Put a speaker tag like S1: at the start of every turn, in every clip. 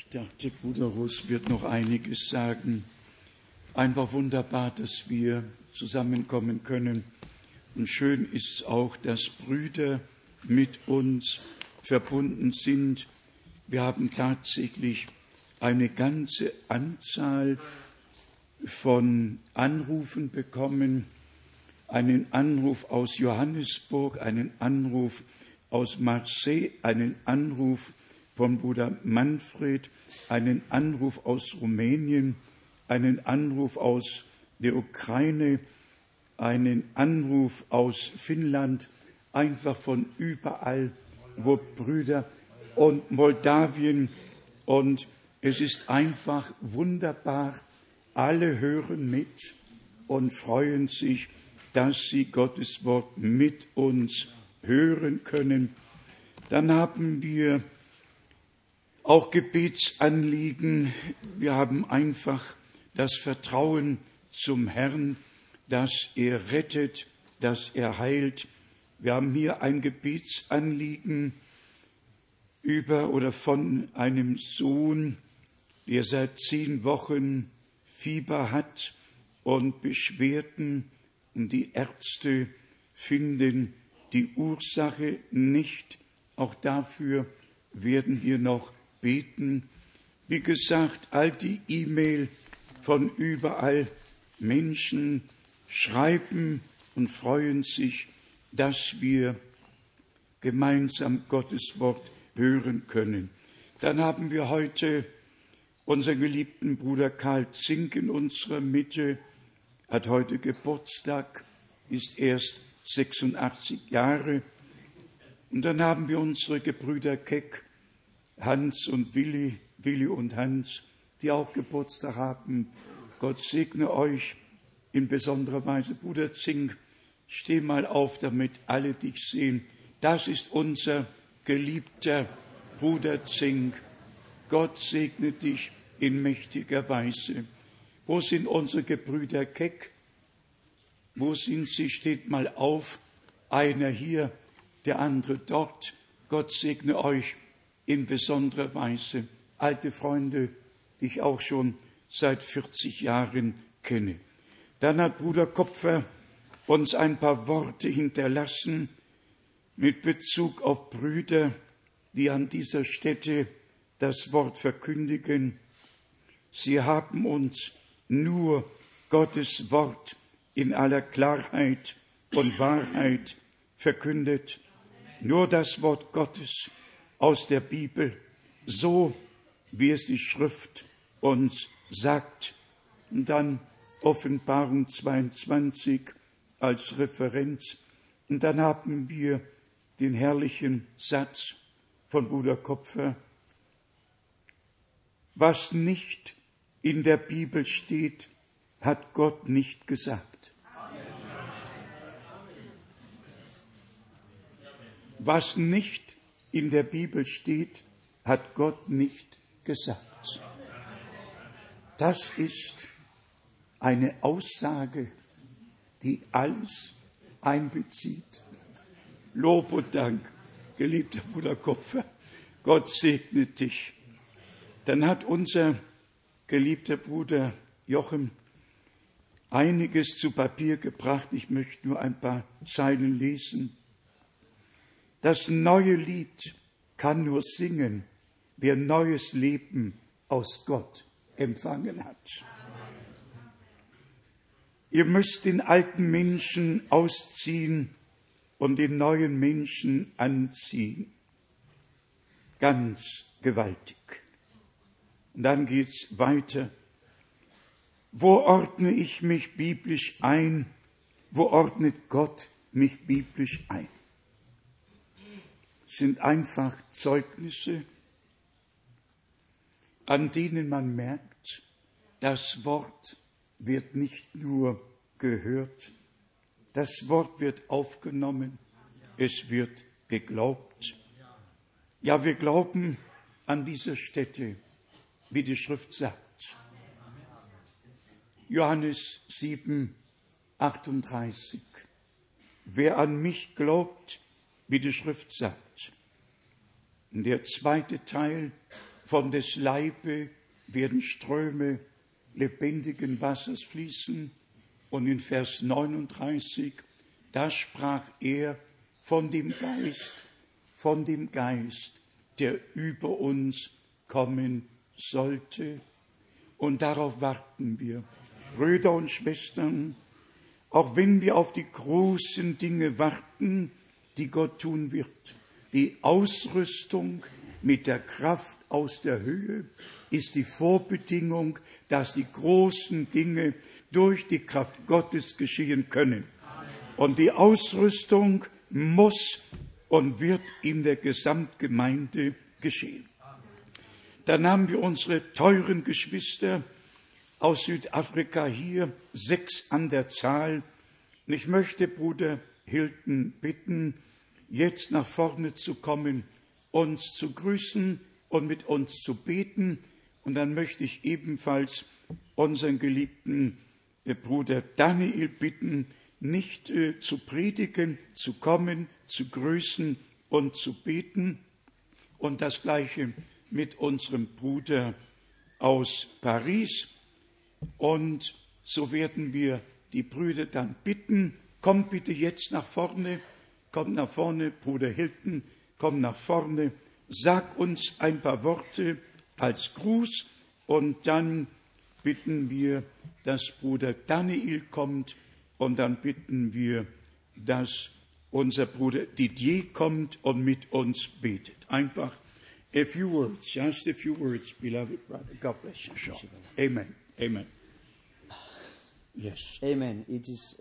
S1: Ich dachte, Bruder Russ wird noch einiges sagen. Einfach wunderbar, dass wir zusammenkommen können. Und schön ist auch, dass Brüder mit uns verbunden sind. Wir haben tatsächlich eine ganze Anzahl von Anrufen bekommen. Einen Anruf aus Johannesburg, einen Anruf aus Marseille, einen Anruf von Bruder Manfred, einen Anruf aus Rumänien, einen Anruf aus der Ukraine, einen Anruf aus Finnland, einfach von überall, wo Brüder und Moldawien und es ist einfach wunderbar. Alle hören mit und freuen sich, dass sie Gottes Wort mit uns hören können. Dann haben wir auch Gebetsanliegen. Wir haben einfach das Vertrauen zum Herrn, dass er rettet, dass er heilt. Wir haben hier ein Gebetsanliegen über oder von einem Sohn, der seit zehn Wochen Fieber hat und Beschwerden und die Ärzte finden die Ursache nicht. Auch dafür werden wir noch beten. Wie gesagt, all die E-Mail von überall Menschen schreiben und freuen sich, dass wir gemeinsam Gottes Wort hören können. Dann haben wir heute unseren geliebten Bruder Karl Zink in unserer Mitte, hat heute Geburtstag, ist erst 86 Jahre. Und dann haben wir unsere Gebrüder Keck, Hans und Willi, Willi und Hans, die auch Geburtstag haben. Gott segne euch in besonderer Weise. Bruder Zink, steh mal auf, damit alle dich sehen. Das ist unser geliebter Bruder Zink. Gott segne dich in mächtiger Weise. Wo sind unsere Gebrüder Keck? Wo sind sie? Steht mal auf. Einer hier, der andere dort. Gott segne euch in besonderer Weise alte Freunde, die ich auch schon seit 40 Jahren kenne. Dann hat Bruder Kopfer uns ein paar Worte hinterlassen mit Bezug auf Brüder, die an dieser Stätte das Wort verkündigen. Sie haben uns nur Gottes Wort in aller Klarheit und Wahrheit verkündet. Nur das Wort Gottes aus der Bibel, so wie es die Schrift uns sagt. Und dann Offenbarung 22 als Referenz. Und dann haben wir den herrlichen Satz von Bruder Kopfer, was nicht in der Bibel steht, hat Gott nicht gesagt. Was nicht in der Bibel steht, hat Gott nicht gesagt. Das ist eine Aussage, die alles einbezieht. Lob und Dank, geliebter Bruder Kopfer. Gott segne dich. Dann hat unser geliebter Bruder Jochen einiges zu Papier gebracht. Ich möchte nur ein paar Zeilen lesen. Das neue Lied kann nur singen, wer neues Leben aus Gott empfangen hat. Ihr müsst den alten Menschen ausziehen und den neuen Menschen anziehen. Ganz gewaltig. Und dann geht's weiter. Wo ordne ich mich biblisch ein? Wo ordnet Gott mich biblisch ein? Sind einfach Zeugnisse, an denen man merkt, das Wort wird nicht nur gehört, das Wort wird aufgenommen, es wird geglaubt. Ja, wir glauben an dieser Stätte, wie die Schrift sagt. Johannes 7, 38. Wer an mich glaubt, wie die Schrift sagt. Der zweite Teil von des Leibe werden Ströme lebendigen Wassers fließen. Und in Vers 39, da sprach er von dem Geist, von dem Geist, der über uns kommen sollte. Und darauf warten wir. Brüder und Schwestern, auch wenn wir auf die großen Dinge warten, die Gott tun wird, die Ausrüstung mit der Kraft aus der Höhe ist die Vorbedingung, dass die großen Dinge durch die Kraft Gottes geschehen können. Und die Ausrüstung muss und wird in der Gesamtgemeinde geschehen. Dann haben wir unsere teuren Geschwister aus Südafrika hier, sechs an der Zahl. Und ich möchte Bruder Hilton bitten, jetzt nach vorne zu kommen, uns zu grüßen und mit uns zu beten. Und dann möchte ich ebenfalls unseren geliebten äh, Bruder Daniel bitten, nicht äh, zu predigen, zu kommen, zu grüßen und zu beten. Und das gleiche mit unserem Bruder aus Paris. Und so werden wir die Brüder dann bitten, kommt bitte jetzt nach vorne, kommt nach vorne, Bruder Hilton, komm nach vorne, sag uns ein paar Worte als Gruß und dann bitten wir, dass Bruder Daniel kommt und dann bitten wir, dass unser Bruder Didier kommt und mit uns betet. Einfach a few words, just a few words, beloved brother. God bless you. Sure. Amen. Amen.
S2: Yes. Amen. It is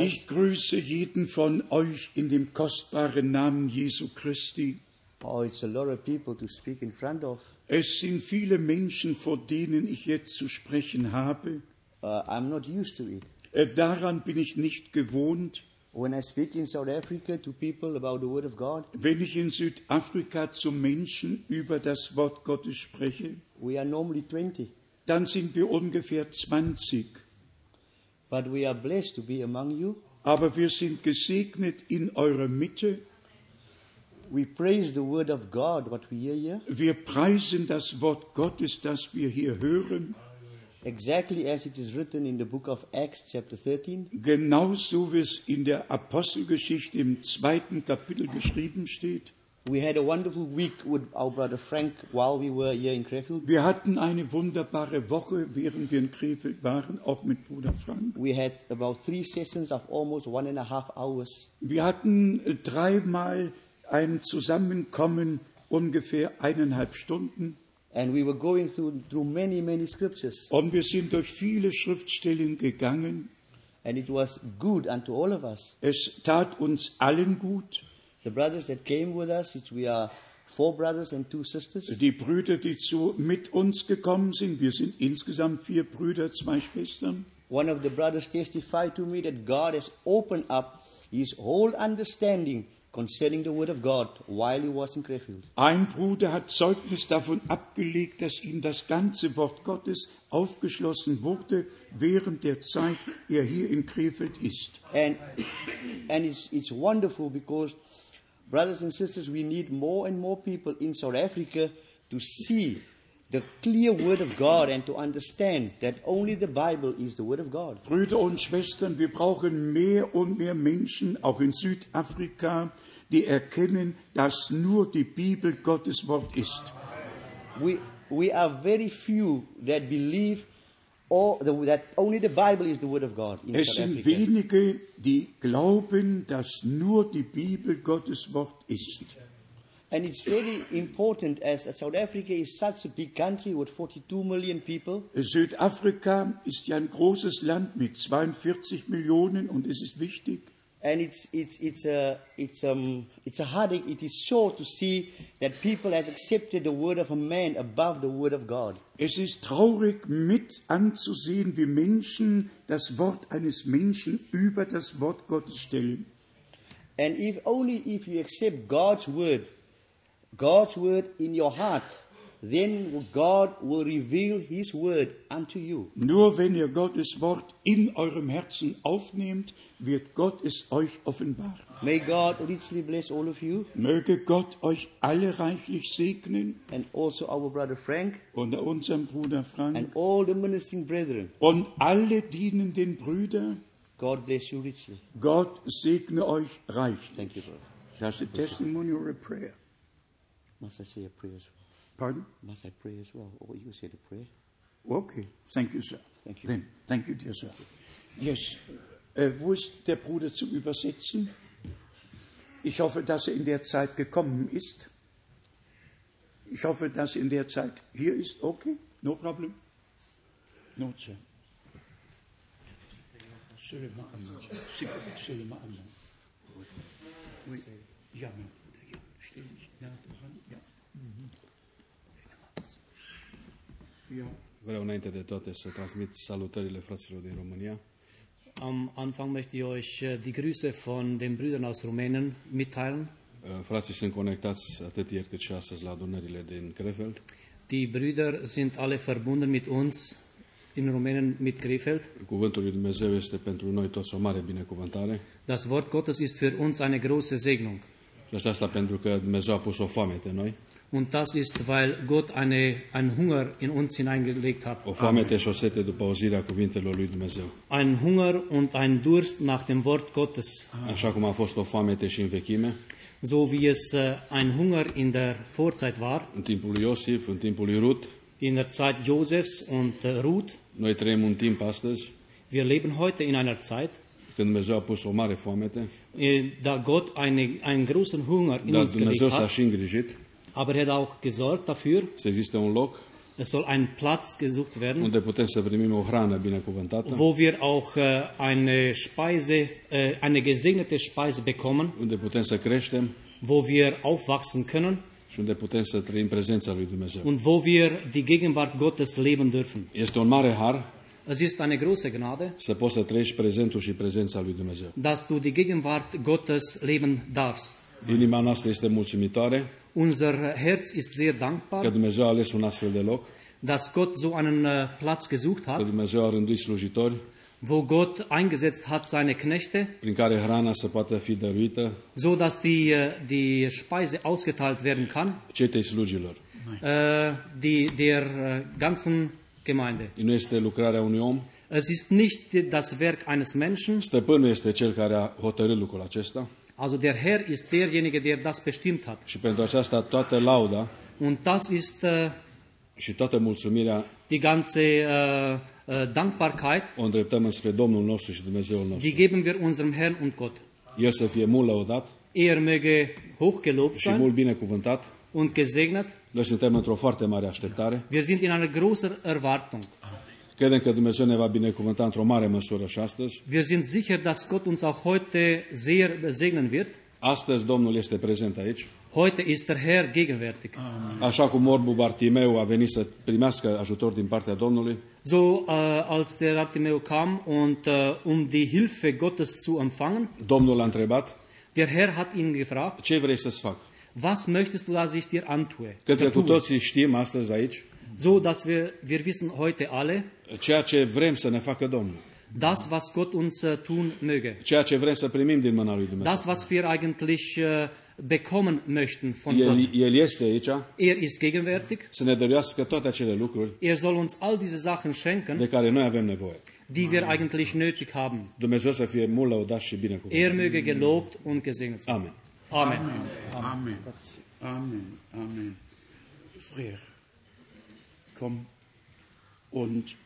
S1: Ich grüße jeden von euch in dem kostbaren Namen Jesu Christi.
S2: Oh, it's a lot of people to speak in front of.
S1: Es sind viele Menschen, vor denen ich jetzt zu sprechen habe.
S2: Uh, I'm not used to it.
S1: Äh, daran bin ich nicht gewohnt.
S2: When I speak in South Africa to people about the Word of God,
S1: Wenn ich in Südafrika zu Menschen über das Wort Gottes spreche,
S2: we are normally 20.
S1: dann sind wir ungefähr 20.
S2: But we are blessed to be among you.
S1: Aber wir sind gesegnet in eurer Mitte.
S2: We praise the word of God, what we hear here.
S1: Wir preisen das Wort Gottes, das wir hier hören.
S2: Exactly as it is written in the book of Acts, chapter 13.
S1: Genauso wie es in der Apostelgeschichte im zweiten Kapitel geschrieben steht.
S2: We had a wonderful week with our brother Frank while we were here in Krefeld.
S1: Wir hatten eine wunderbare Woche, während wir in Krefeld waren, auch mit Bruder Frank.
S2: We had about three sessions of almost one and a half hours.
S1: Wir hatten äh, dreimal ein Zusammenkommen, ungefähr eineinhalb Stunden.
S2: And we were going through, through many, many scriptures.
S1: Und wir sind durch viele Schriftstellen gegangen.
S2: And it was good unto all of us.
S1: Es tat uns allen gut.
S2: The brothers that came with us, which we are four brothers and two sisters.
S1: Die Brüder, die zu, mit uns gekommen sind, wir sind insgesamt vier Brüder, zwei Schwestern.
S2: One of the brothers testified to me that God has opened up his whole understanding concerning the Word of God while he was in Krefeld.
S1: Ein Bruder hat Zeugnis davon abgelegt, dass ihm das ganze Wort Gottes aufgeschlossen wurde, während der Zeit er hier in Krefeld ist.
S2: And, and it's, it's wonderful because, brothers and sisters, we need more and more people in South Africa to see the clear Word of God and to understand that only the Bible is the Word of God.
S1: Brüder und Schwestern, wir brauchen mehr und mehr Menschen, auch in Südafrika, die erkennen, dass nur die Bibel Gottes Wort ist.
S2: We, we are very few that believe
S1: Es sind wenige, die glauben, dass nur die Bibel Gottes Wort ist.
S2: And it's very important as South Africa is such a big country with 42 million people.
S1: Südafrika ist ja ein großes Land mit 42 Millionen und es ist wichtig,
S2: And it's, it's, it's, a, it's, um, it's a heartache, it is sore to see that people has accepted the word of a man above the word of God.
S1: es ist traurig mit anzusehen, wie Menschen das Wort eines Menschen über das Wort Gottes stellen.
S2: And if only if you accept God's word, God's word in your heart, then God will reveal His word unto you.
S1: Nur wenn ihr Gottes Wort in eurem Herzen aufnehmt, wird Gott es euch offenbaren.
S2: May God richly bless all of you
S1: Möge Gott euch alle reichlich segnen
S2: and also our brother Frank
S1: und unserem Bruder Frank
S2: and all the ministering brethren.
S1: und alle dienenden Brüder.
S2: God bless you richly.
S1: Gott segne euch reichlich.
S2: Thank you, brother.
S1: That's a a prayer.
S2: Must I say a prayer as well?
S1: Pardon?
S2: Must I pray as well? Or you say the prayer?
S1: Okay, thank you, sir.
S2: Thank you.
S1: Then, thank you, dear sir. Yes. Äh, wo ist der Bruder zum Übersetzen? Ich hoffe, dass er in der Zeit gekommen ist. Ich hoffe, dass er in der Zeit hier ist. Okay, no problem. No, sir. Annehmen. Sigurd, söyleme annehmen. Oui. Ja,
S3: Vreau înainte de toate să transmit salutările fraților din România.
S4: Am Anfang möchte ich euch äh, die Grüße von den Brüdern aus Rumänien mitteilen.
S3: Uh, Frații sunt conectați atât ieri cât și astăzi la adunările din Krefeld.
S4: Die Brüder sind alle verbunden mit uns in Rumänien mit Krefeld.
S3: Cuvântul lui Dumnezeu este pentru noi toți o mare binecuvântare
S4: Das Wort Gottes ist für uns eine große Segnung.
S3: și aceasta pentru că Dumnezeu a pus o foamete în noi,
S4: Und das ist, weil Gott eine, einen Hunger in uns hineingelegt hat.
S3: o foamete și o sete după auzirea cuvintelor lui Dumnezeu.
S4: Ein Hunger und ein Durst nach dem Wort Gottes.
S3: Așa cum a fost o foamete și în vechime,
S4: So wie es äh, ein Hunger in der Vorzeit war,
S3: în timpul lui Iosif, în timpul lui Rut,
S4: in der Zeit Josefs und äh, Ruth.
S3: noi trăim un timp astăzi
S4: Wir leben heute in einer Zeit,
S3: când Dumnezeu a pus o mare foamete,
S4: äh, da Gott eine, einen großen Hunger in
S3: dar
S4: uns
S3: Dumnezeu s-a
S4: hat.
S3: și îngrijit
S4: Aber er hat auch gesorgt dafür,
S3: să existe un loc
S4: es soll ein Platz gesucht werden,
S3: unde putem să primim o hrană binecuvântată,
S4: wo wir auch äh, eine Speise, äh, eine gesegnete Speise bekommen,
S3: unde putem să creștem
S4: wo wir aufwachsen können
S3: și unde putem să trăim prezența lui Dumnezeu.
S4: und wo wir die Gegenwart Gottes leben dürfen.
S3: Este un mare har
S4: Es ist eine große Gnade,
S3: să poți să trăiești prezentul și prezența lui Dumnezeu.
S4: dass du die Gegenwart Gottes leben darfst.
S3: Inima noastră este mulțumitoare
S4: Unser Herz ist sehr
S3: că
S4: dankbar,
S3: Dumnezeu a ales un astfel de loc,
S4: dass Gott so einen äh, Platz gesucht
S3: că
S4: hat,
S3: Dumnezeu a rânduit slujitori
S4: wo Gott eingesetzt hat seine Knechte,
S3: prin care hrana să poată fi dăruită
S4: so dass die, äh, die Speise ausgeteilt werden kann,
S3: cetei slugilor.
S4: äh, die, der äh, ganzen Gemeinde.
S3: Nu este lucrarea unui om,
S4: Es ist nicht das Werk eines Menschen,
S3: stăpânul este cel care a hotărât lucrul acesta
S4: also der Herr ist derjenige, der das bestimmt hat.
S3: și pentru aceasta toată lauda
S4: Und das ist äh,
S3: și toată mulțumirea
S4: die ganze äh, äh, Dankbarkeit,
S3: o îndreptăm înspre Domnul nostru și Dumnezeul nostru.
S4: die geben wir unserem Herrn und Gott.
S3: El să fie mult lăudat
S4: Er möge hochgelobt
S3: și
S4: sein
S3: mult binecuvântat.
S4: und gesegnet.
S3: Noi suntem într-o foarte mare așteptare.
S4: Wir sind in einer großen Erwartung.
S3: Credem că Dumnezeu ne va binecuvânta într-o mare măsură și astăzi.
S4: Wir sind sicher, dass Gott uns auch heute sehr segnen wird.
S3: Astăzi Domnul este prezent aici.
S4: Heute ist der Herr gegenwärtig.
S3: Așa cum orbu Bartimeu a venit să primească ajutor din partea Domnului,
S4: So äh, als der Bartimeu kam und äh, um die Hilfe Gottes zu empfangen,
S3: Domnul l-a întrebat,
S4: der Herr hat ihn gefragt,
S3: ce vrei să-ți fac?
S4: was möchtest du, dass ich dir antue?
S3: Cred că cu
S4: Tue.
S3: toții știm astăzi aici
S4: So dass wir, wir wissen heute alle,
S3: ceea ce vrem să ne facă Domnul.
S4: das, was Gott uns äh, tun möge.
S3: Ceea ce vrem să primim din mâna lui Dumnezeu.
S4: Das, was wir eigentlich äh, bekommen möchten von Gott.
S3: El, el este aici
S4: Er ist gegenwärtig.
S3: să ne dăruiască toate acele lucruri
S4: Er soll uns all diese Sachen schenken,
S3: de care noi avem nevoie.
S4: die wir eigentlich nötig haben.
S3: Dumnezeu să fie mult lăudat și
S4: Er
S3: binecuvântat.
S4: möge gelobt und gesegnet sein.
S3: Amen.
S4: Amen.
S1: Amen. Amen. Amen. Frère, komm und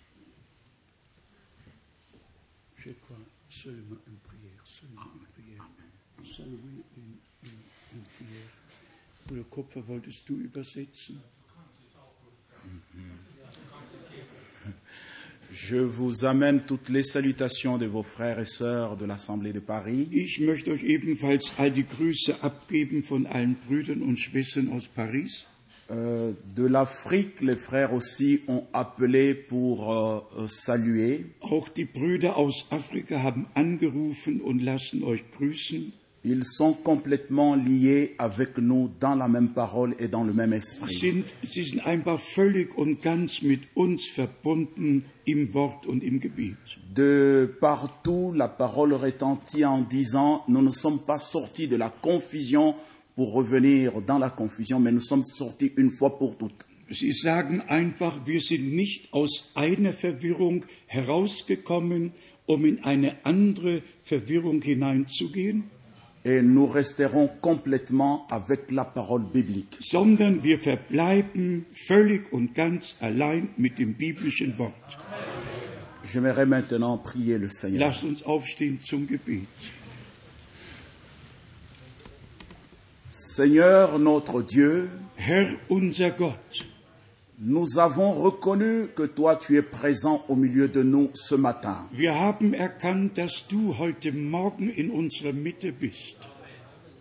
S1: je crois seulement une prière, seulement une prière, seulement une, une, une prière. Bruder Kupfer, wolltest du übersetzen?
S5: Je vous amène toutes les salutations de vos frères et sœurs de l'Assemblée de Paris,
S1: Ich möchte euch ebenfalls all die Grüße abgeben von allen Brüdern und Schwestern aus Paris.
S5: Euh, de l'Afrique. Les frères aussi ont appelé pour euh, euh, saluer.
S1: Auch die Brüder aus Afrika haben angerufen und lassen euch grüßen.
S5: Ils sont complètement liés avec nous dans la même parole et dans le même esprit.
S1: sind, sie sind einfach völlig und ganz mit uns verbunden im Wort und im Gebet.
S5: De partout, la parole retentit en disant, nous ne sommes pas sortis de la confusion pour revenir dans la confusion, mais nous sommes sortis une fois pour toutes.
S1: Sie sagen einfach, wir sind nicht aus einer Verwirrung herausgekommen, um in eine andere Verwirrung hineinzugehen,
S5: Et nous resterons complètement avec la parole biblique.
S1: sondern wir verbleiben völlig und ganz allein mit dem biblischen Wort.
S5: J'aimerais maintenant prier le Seigneur.
S1: Lasst uns aufstehen zum Gebet.
S5: Seigneur notre Dieu,
S1: Herr unser Gott,
S5: nous avons reconnu que toi tu es présent au milieu de nous ce matin.
S1: wir haben erkannt, dass du heute Morgen in unserer Mitte bist.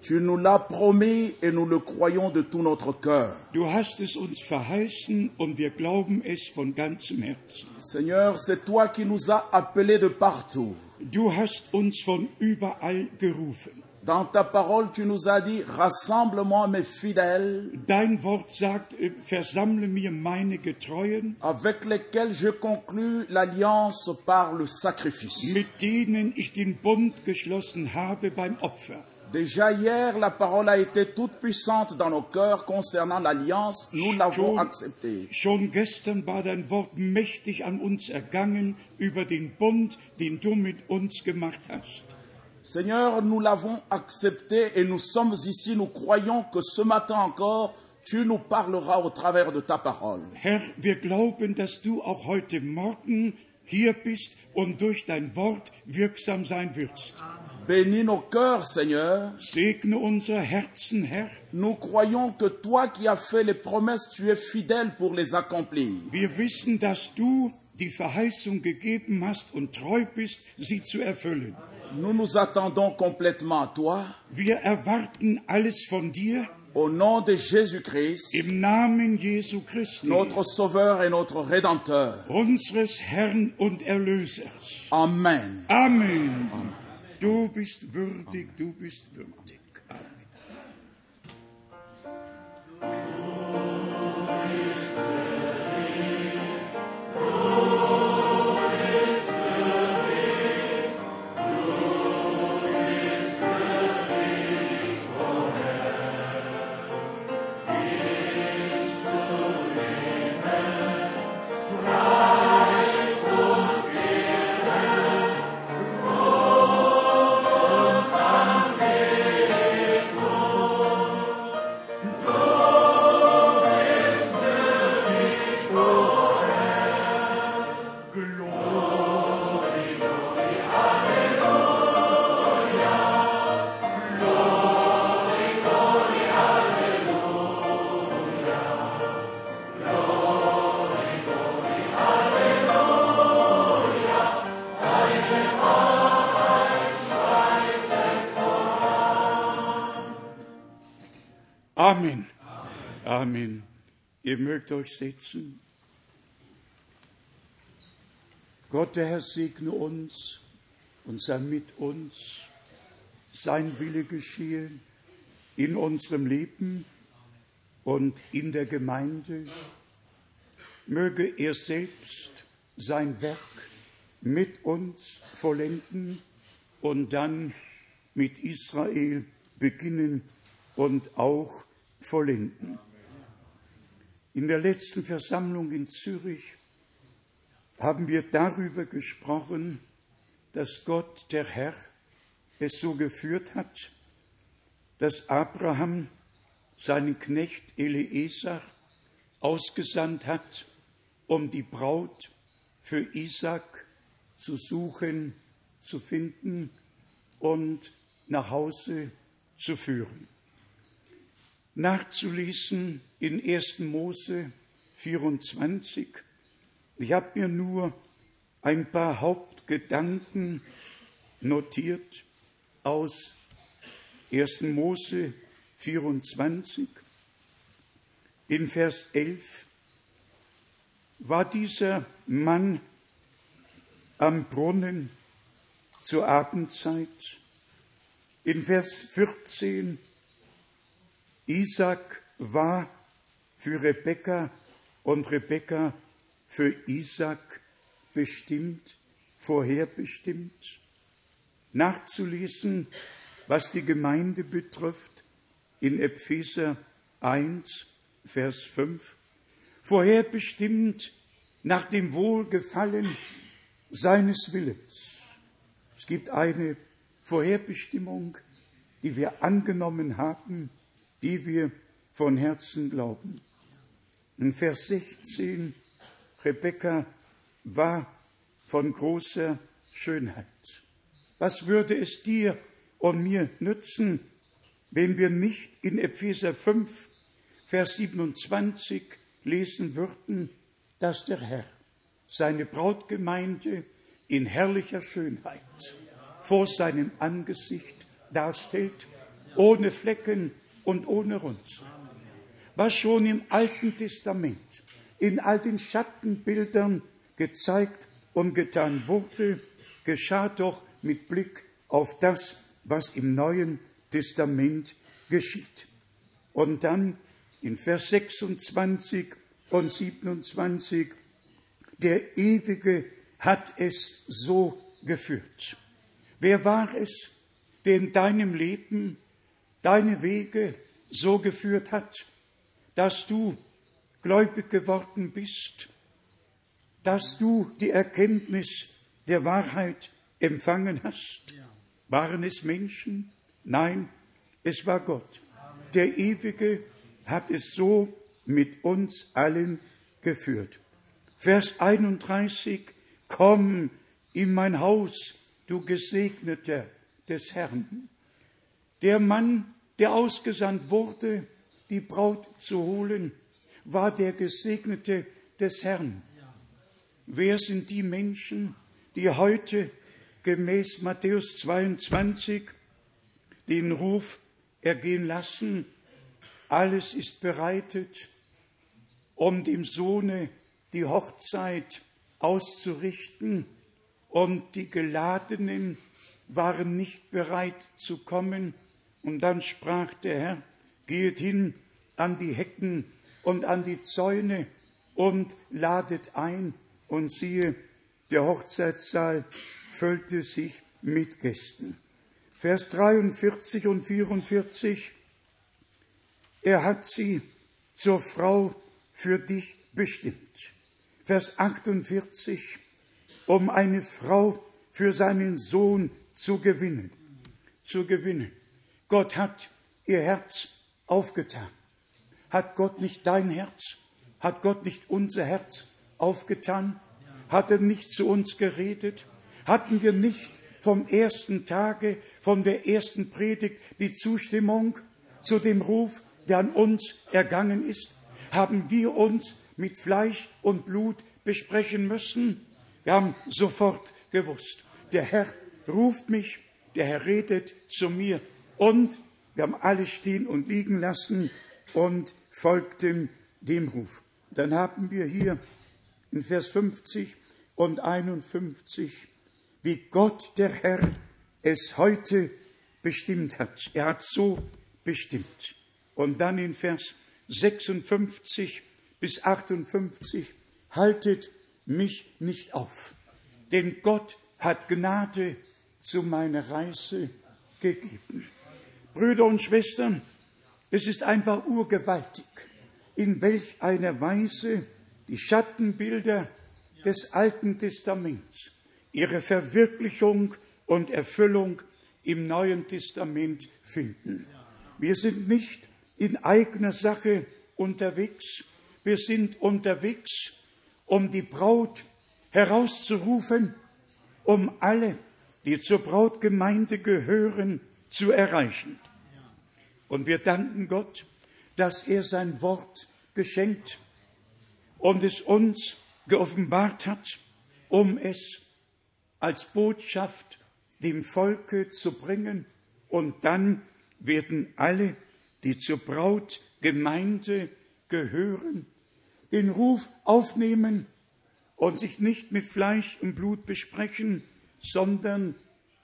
S5: Tu nous l'as promis et nous le croyons de tout notre cœur.
S1: Du hast es uns verheißen und wir glauben es von ganzem Herzen.
S5: Seigneur, c'est toi qui nous as appelés de partout.
S1: Du hast uns von überall gerufen.
S5: Dans ta parole, tu nous as dit, rassemble-moi mes fidèles
S1: Dein Wort sagt, äh, versammle mir meine Getreuen,
S5: avec lesquels je conclus l'alliance par le sacrifice.
S1: mit denen ich den Bund geschlossen habe beim Opfer.
S5: Déjà hier, la parole a été toute puissante dans nos cœurs concernant l'alliance. Nous l'avons acceptée.
S1: schon gestern war dein Wort mächtig an uns ergangen über den Bund, den du mit uns gemacht hast.
S5: Seigneur, nous l'avons accepté et nous sommes ici. Nous croyons que ce matin encore, tu nous parleras au travers de ta parole.
S1: Herr, wir glauben, dass du auch heute Morgen hier bist und durch dein Wort wirksam sein wirst.
S5: Bénis nos cœurs, Seigneur.
S1: Segne unser Herzen, Herr.
S5: Nous croyons que toi qui as fait les promesses, tu es fidèle pour les accomplir.
S1: Wir wissen, dass du die Verheißung gegeben hast und treu bist, sie zu erfüllen.
S5: Nous nous attendons complètement à toi.
S1: Wir erwarten alles von dir
S5: Au nom de Jésus-Christ,
S1: im Namen Jesu
S5: notre Sauveur et notre Rédempteur.
S1: unseres Herrn und Erlösers.
S5: Amen.
S1: Amen. Du bist würdig, du bist würdig. Ihr mögt euch setzen. Gott, der Herr, segne uns und sei mit uns. Sein Wille geschehe in unserem Leben und in der Gemeinde. Möge er selbst sein Werk mit uns vollenden und dann mit Israel beginnen und auch vollenden. In der letzten Versammlung in Zürich haben wir darüber gesprochen, dass Gott, der Herr, es so geführt hat, dass Abraham seinen Knecht Eliezer ausgesandt hat, um die Braut für Isaac zu suchen, zu finden und nach Hause zu führen. Nachzulesen in 1. Mose 24. Ich habe mir nur ein paar Hauptgedanken notiert aus 1. Mose 24. In Vers 11 war dieser Mann am Brunnen zur Abendzeit In Vers 14, Isaac war für Rebekka und Rebekka für Isaac bestimmt, vorherbestimmt. Nachzulesen, was die Gemeinde betrifft, in Epheser 1, Vers 5. Vorherbestimmt nach dem Wohlgefallen seines Willens. Es gibt eine Vorherbestimmung, die wir angenommen haben, die wir von Herzen glauben. In Vers 16, Rebekka war von großer Schönheit. Was würde es dir und mir nützen, wenn wir nicht in Epheser 5, Vers 27 lesen würden, dass der Herr seine Brautgemeinde in herrlicher Schönheit vor seinem Angesicht darstellt, ohne Flecken und ohne Runzel. Was schon im Alten Testament in all den Schattenbildern gezeigt und getan wurde, geschah doch mit Blick auf das, was im Neuen Testament geschieht. Und dann in Vers 26 und 27, der Ewige hat es so geführt. Wer war es, der in deinem Leben deine Wege so geführt hat, dass du gläubig geworden bist, dass du die Erkenntnis der Wahrheit empfangen hast? Waren es Menschen? Nein, es war Gott. Der Ewige hat es so mit uns allen geführt. Vers 31, komm in mein Haus, du Gesegneter des Herrn. Der Mann, der ausgesandt wurde, die Braut zu holen, war der Gesegnete des Herrn. Wer sind die Menschen, die heute gemäß Matthäus 22 den Ruf ergehen lassen, alles ist bereitet, um dem Sohne die Hochzeit auszurichten, und die Geladenen waren nicht bereit zu kommen. Und dann sprach der Herr, geht hin an die Hecken und an die Zäune und ladet ein. Und siehe, der Hochzeitssaal füllte sich mit Gästen. Vers 43 und 44. Er hat sie zur Frau für dich bestimmt. Vers 48. Um eine Frau für seinen Sohn zu gewinnen. Zu gewinnen. Gott hat ihr Herz aufgetan. Hat Gott nicht dein Herz? Hat Gott nicht unser Herz aufgetan? Hat er nicht zu uns geredet? Hatten wir nicht vom ersten Tage, von der ersten Predigt die Zustimmung zu dem Ruf, der an uns ergangen ist? Haben wir uns mit Fleisch und Blut besprechen müssen? Wir haben sofort gewusst, der Herr ruft mich, der Herr redet zu mir und wir haben alles stehen und liegen lassen und folgten dem Ruf. Dann haben wir hier in Vers 50 und 51, wie Gott der Herr es heute bestimmt hat. Er hat so bestimmt. Und dann in Vers 56 bis 58, haltet mich nicht auf, denn Gott hat Gnade zu meiner Reise gegeben. Brüder und Schwestern, es ist einfach urgewaltig, in welch einer Weise die Schattenbilder des Alten Testaments ihre Verwirklichung und Erfüllung im Neuen Testament finden. Wir sind nicht in eigener Sache unterwegs, wir sind unterwegs, um die Braut herauszurufen, um alle, die zur Brautgemeinde gehören, zu erreichen. Und wir danken Gott, dass er sein Wort geschenkt und es uns geoffenbart hat, um es als Botschaft dem Volke zu bringen. Und dann werden alle, die zur Brautgemeinde gehören, den Ruf aufnehmen und sich nicht mit Fleisch und Blut besprechen, sondern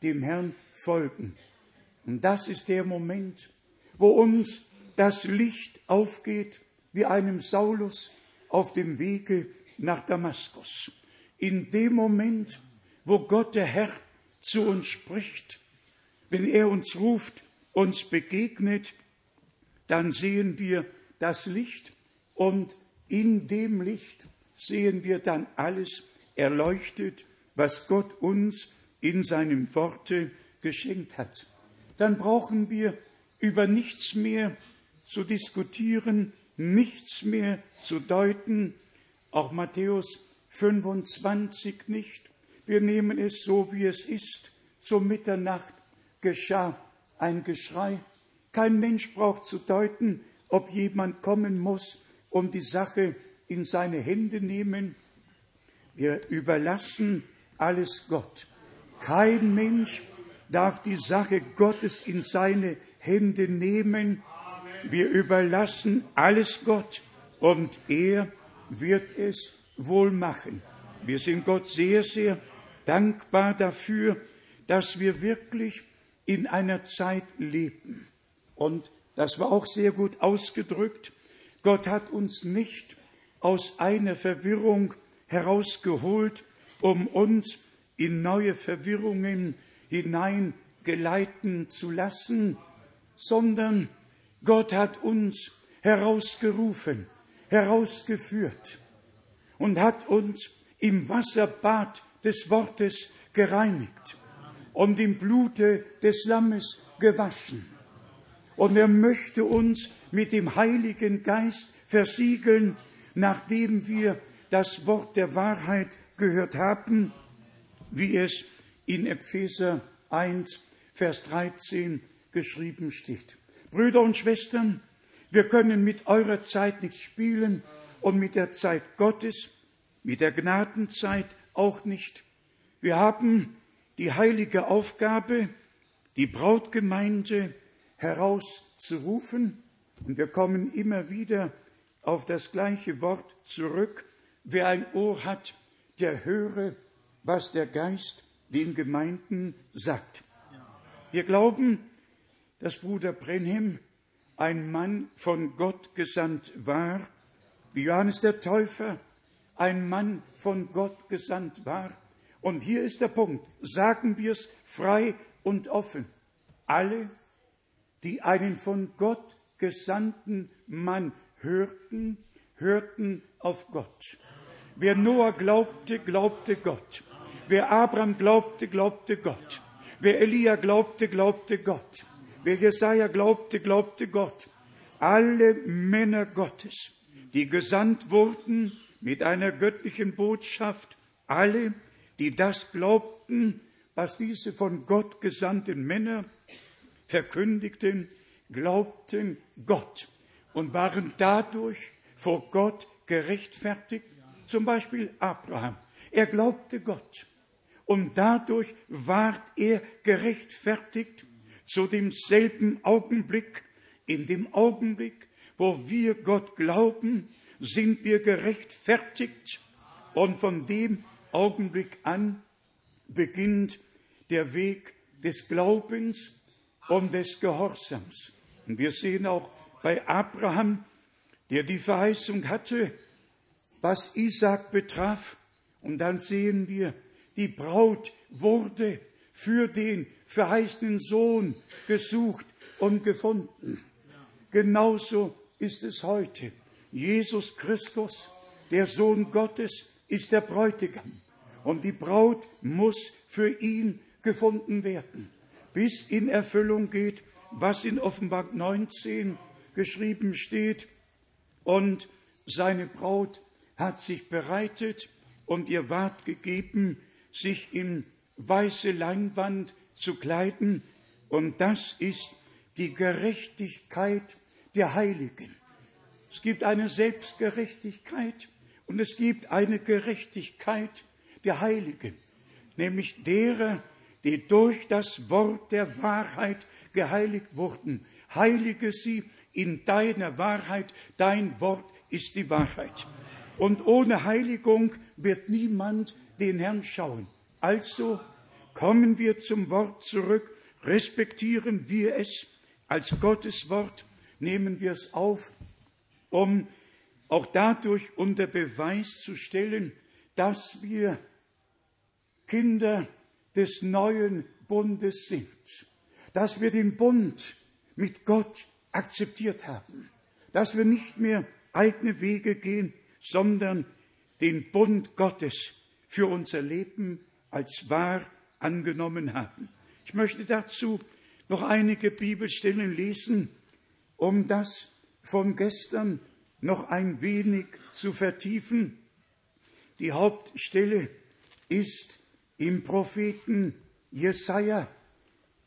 S1: dem Herrn folgen. Und das ist der Moment, wo uns das Licht aufgeht wie einem Saulus auf dem Wege nach Damaskus. In dem Moment, wo Gott der Herr zu uns spricht, wenn er uns ruft, uns begegnet, dann sehen wir das Licht und in dem Licht sehen wir dann alles erleuchtet, was Gott uns in seinem Worte geschenkt hat. Dann brauchen wir über nichts mehr zu diskutieren, nichts mehr zu deuten, auch Matthäus 25 nicht. Wir nehmen es so, wie es ist. Zur Mitternacht geschah ein Geschrei. Kein Mensch braucht zu deuten, ob jemand kommen muss und die Sache in seine Hände nehmen. Wir überlassen alles Gott. Kein Mensch darf die Sache Gottes in seine Hände nehmen. Wir überlassen alles Gott und er wird es wohl machen. Wir sind Gott sehr, sehr dankbar dafür, dass wir wirklich in einer Zeit leben. Und das war auch sehr gut ausgedrückt. Gott hat uns nicht aus einer Verwirrung herausgeholt, um uns in neue Verwirrungen hineingeleiten zu lassen, sondern Gott hat uns herausgerufen, herausgeführt und hat uns im Wasserbad des Wortes gereinigt und im Blute des Lammes gewaschen. Und er möchte uns mit dem Heiligen Geist versiegeln, nachdem wir das Wort der Wahrheit gehört haben, wie es in Epheser 1, Vers 13 geschrieben steht. Brüder und Schwestern, wir können mit eurer Zeit nicht spielen und mit der Zeit Gottes, mit der Gnadenzeit auch nicht. Wir haben die heilige Aufgabe, die Brautgemeinde herauszurufen, und wir kommen immer wieder auf das gleiche Wort zurück. Wer ein Ohr hat, der höre, was der Geist den Gemeinden sagt. Wir glauben, dass Bruder Brenhem ein Mann von Gott gesandt war, wie Johannes der Täufer ein Mann von Gott gesandt war. Und hier ist der Punkt, sagen wir es frei und offen. Alle, die einen von Gott gesandten Mann hörten, hörten auf Gott. Wer Noah glaubte, glaubte Gott. Wer Abraham glaubte, glaubte Gott. Wer Elia glaubte, glaubte Gott. Wer Jesaja glaubte, glaubte Gott. Alle Männer Gottes, die gesandt wurden mit einer göttlichen Botschaft, alle, die das glaubten, was diese von Gott gesandten Männer verkündigten, glaubten Gott und waren dadurch vor Gott gerechtfertigt. Zum Beispiel Abraham. Er glaubte Gott und dadurch ward er gerechtfertigt zu demselben Augenblick, in dem Augenblick, wo wir Gott glauben, sind wir gerechtfertigt und von dem Augenblick an beginnt der Weg des Glaubens und des Gehorsams. Und wir sehen auch bei Abraham, der die Verheißung hatte, was Isaac betraf. Und dann sehen wir, die Braut wurde für den verheißenen Sohn gesucht und gefunden. Genauso ist es heute. Jesus Christus, der Sohn Gottes, ist der Bräutigam. Und die Braut muss für ihn gefunden werden, bis in Erfüllung geht, was in Offenbarung 19 geschrieben steht. Und seine Braut hat sich bereitet und ihr ward gegeben, sich in weiße Leinwand zu kleiden. Und das ist die Gerechtigkeit der Heiligen. Es gibt eine Selbstgerechtigkeit und es gibt eine Gerechtigkeit der Heiligen, nämlich derer, die durch das Wort der Wahrheit geheiligt wurden. Heilige sie in deiner Wahrheit, dein Wort ist die Wahrheit. Und ohne Heiligung wird niemand den Herrn schauen. Also kommen wir zum Wort zurück, respektieren wir es. Als Gottes Wort, nehmen wir es auf, um auch dadurch unter Beweis zu stellen, dass wir Kinder des neuen Bundes sind, dass wir den Bund mit Gott akzeptiert haben, dass wir nicht mehr eigene Wege gehen, sondern den Bund Gottes für unser Leben als wahr angenommen haben. Ich möchte dazu noch einige Bibelstellen lesen, um das von gestern noch ein wenig zu vertiefen. Die Hauptstelle ist im Propheten Jesaja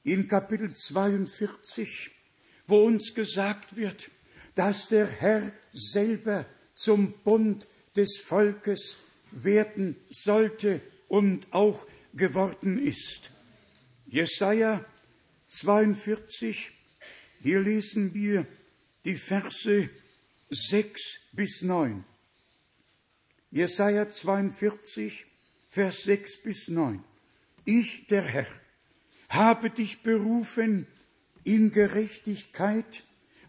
S1: in Kapitel 42, wo uns gesagt wird, dass der Herr selber zum Bund des Volkes werden sollte und auch geworden ist. Jesaja 42, hier lesen wir die Verse 6 bis 9. Jesaja 42, Vers 6 bis 9. Ich, der Herr, habe dich berufen in Gerechtigkeit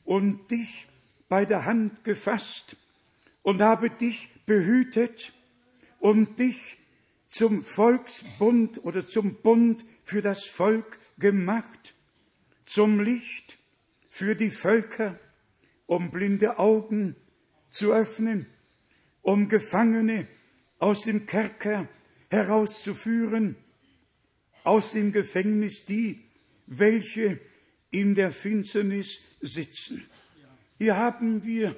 S1: und dich bei der Hand gefasst und habe dich behütet und dich zum Volksbund oder zum Bund für das Volk gemacht, zum Licht für die Völker, um blinde Augen zu öffnen, um Gefangene aus dem Kerker herauszuführen, aus dem Gefängnis die, welche in der Finsternis sitzen. Hier haben wir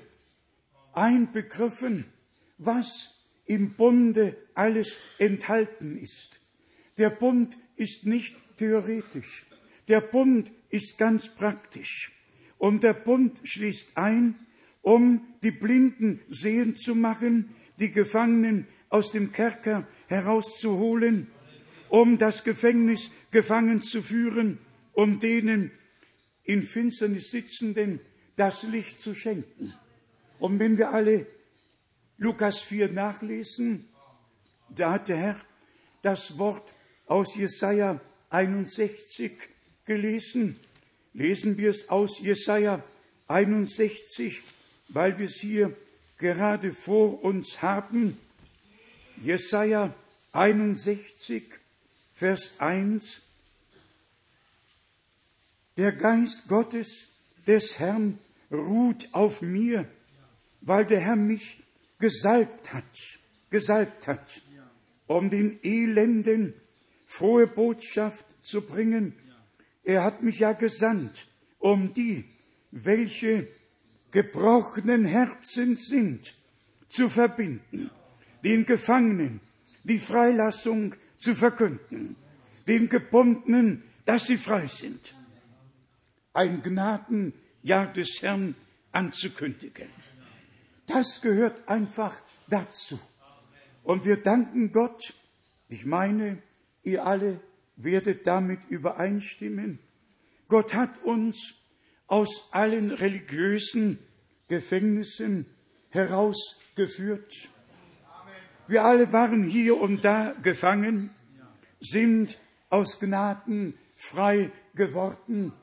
S1: einbegriffen, was im Bunde alles enthalten ist. Der Bund ist nicht theoretisch. Der Bund ist ganz praktisch. Und der Bund schließt ein, um die Blinden sehen zu machen, die Gefangenen aus dem Kerker herauszuholen, um das Gefängnis gefangen zu führen, um denen in Finsternis sitzenden das Licht zu schenken. Und wenn wir alle Lukas 4 nachlesen, da hat der Herr das Wort aus Jesaja 61 gelesen. Lesen wir es aus Jesaja 61, weil wir es hier gerade vor uns haben. Jesaja 61, Vers 1. Der Geist Gottes des Herrn ruht auf mir, weil der Herr mich gesalbt hat, gesalbt hat, um den Elenden frohe Botschaft zu bringen. Er hat mich ja gesandt, um die, welche gebrochenen Herzen sind, zu verbinden, den Gefangenen die Freilassung zu verkünden, den Gebundenen, dass sie frei sind, ein Gnadenjahr des Herrn anzukündigen. Das gehört einfach dazu. Und wir danken Gott. Ich meine, ihr alle werdet damit übereinstimmen. Gott hat uns aus allen religiösen Gefängnissen herausgeführt. Wir alle waren hier und da gefangen, sind aus Gnaden frei geworden.